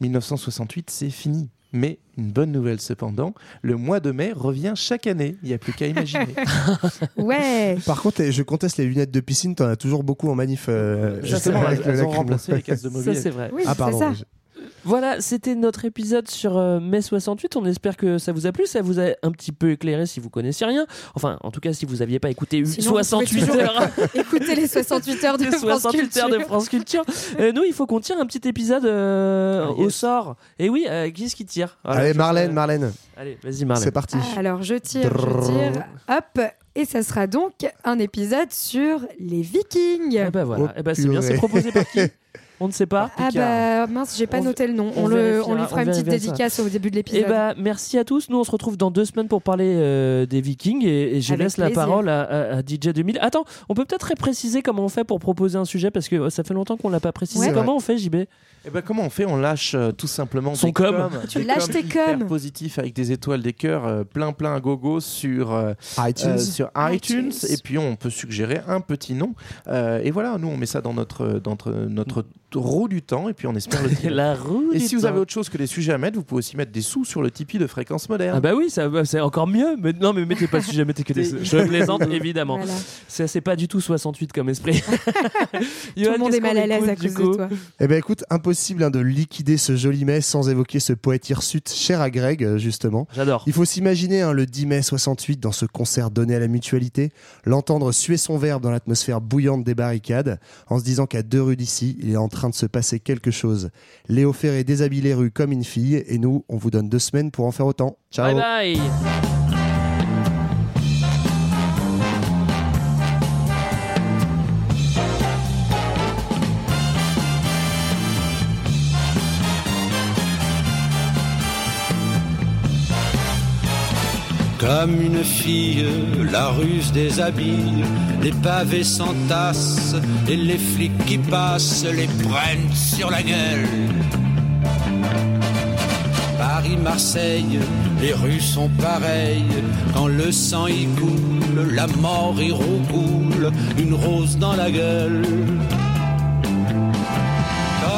1968 c'est fini. Mais une bonne nouvelle cependant, le mois de mai revient chaque année, il n'y a plus qu'à imaginer. Ouais. Par contre, je conteste les lunettes de piscine, t'en as toujours beaucoup en manif. euh, Justement, avec elles, le elles ont remplacé les casques de Ça, mobilette. c'est vrai. Oui, Ah, c'est pardon. ça. Voilà, c'était notre épisode sur euh, mai 68. On espère que ça vous a plu. Ça vous a un petit peu éclairé si vous connaissiez rien. Enfin, en tout cas, si vous n'aviez pas écouté Sinon, vous pouvez 68 toujours heures. Écoutez les 68 heures de Les France 68 heures de Culture. France Culture. Euh, nous, il faut qu'on tire un petit épisode euh, Ah, au yes. sort. Et oui, euh, qui est-ce qui tire? Voilà, Allez, Marlène, Marlène, Allez, vas-y, Marlène. c'est parti. Ah, Alors je tire, je tire, hop, et ça sera donc un épisode sur les Vikings. Eh ben voilà. Oh, Eh ben, c'est bien. C'est proposé par qui? On ne sait pas. Ah bah mince, j'ai pas On- noté le nom. on On, le, vérifiera, on lui on fera une petite ça. dédicace au début de Eh l'épisode. ben, merci à tous. Nous, on se retrouve dans deux semaines pour parler euh, des Vikings et, et je Avec laisse la parole à, à- à DJ 2000. Attends, on peut peut-être préciser comment on fait pour proposer un sujet parce que euh, ça fait longtemps qu'on l'a pas précisé. Ouais. Comment on fait, JB Eh ben, comment on fait? On lâche euh, tout simplement Son des com. Tu des lâches tes hyper coms. positifs avec des étoiles, des cœurs, euh, plein plein à gogo sur euh, iTunes. euh, sur iTunes. iTunes. et puis on peut suggérer un petit nom Euh, et voilà nous on met ça dans notre dans notre, notre roue du temps et puis on espère le tirer. La roue. et du si vous temps. avez autre chose que des sujets à mettre vous pouvez aussi mettre des sous sur le Tipeee de fréquence moderne Ah bah oui, ça, bah, c'est encore mieux. Mais non, mais mettez pas de sujet, mettez que des. Des- Je plaisante évidemment. Voilà. Ça, c'est pas du tout 68 comme esprit. Tout le monde est mal à l'aise à cause de toi. Eh ben écoute, impossible hein, de liquider ce joli mai sans évoquer ce poète hirsute cher à Greg, euh, justement. J'adore. Il faut s'imaginer hein, le 10 mai 68 dans ce concert donné à la mutualité, l'entendre suer son verbe dans l'atmosphère bouillante des barricades, en se disant qu'à deux rues d'ici, il est en train de se passer quelque chose. Léo Ferré déshabille les rues comme une fille, et nous, on vous donne deux semaines pour en faire autant. Ciao Bye bye. Comme une fille, la ruse déshabille, les pavés s'entassent et les flics qui passent les prennent sur la gueule. Paris, Marseille, les rues sont pareilles. Quand le sang y coule, la mort y roucoule, une rose dans la gueule.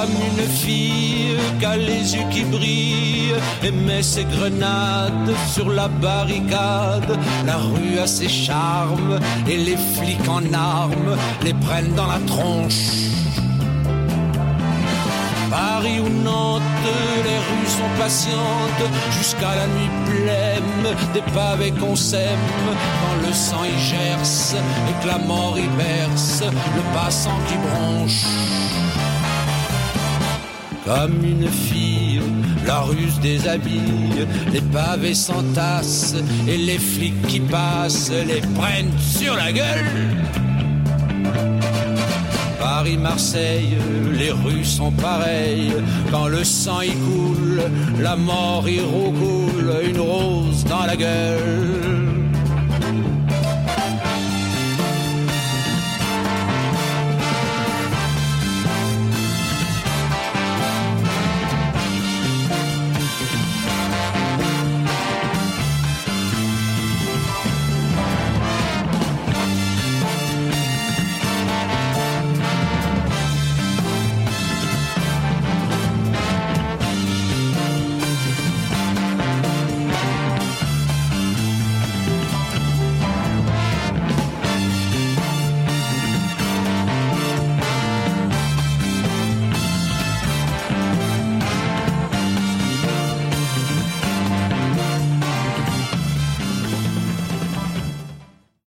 Comme une fille qui a les yeux qui brillent et met ses grenades sur la barricade. La rue a ses charmes et les flics en armes les prennent dans la tronche. Paris ou Nantes, les rues sont patientes jusqu'à la nuit pleine des pavés qu'on sème. Quand le sang y gerce et que la mort y berce, le passant qui bronche. Comme une fille, la ruse déshabille, les pavés s'entassent et les flics qui passent les prennent sur la gueule. Paris, Marseille, les rues sont pareilles. Quand le sang y coule, la mort y roucoule, une rose dans la gueule.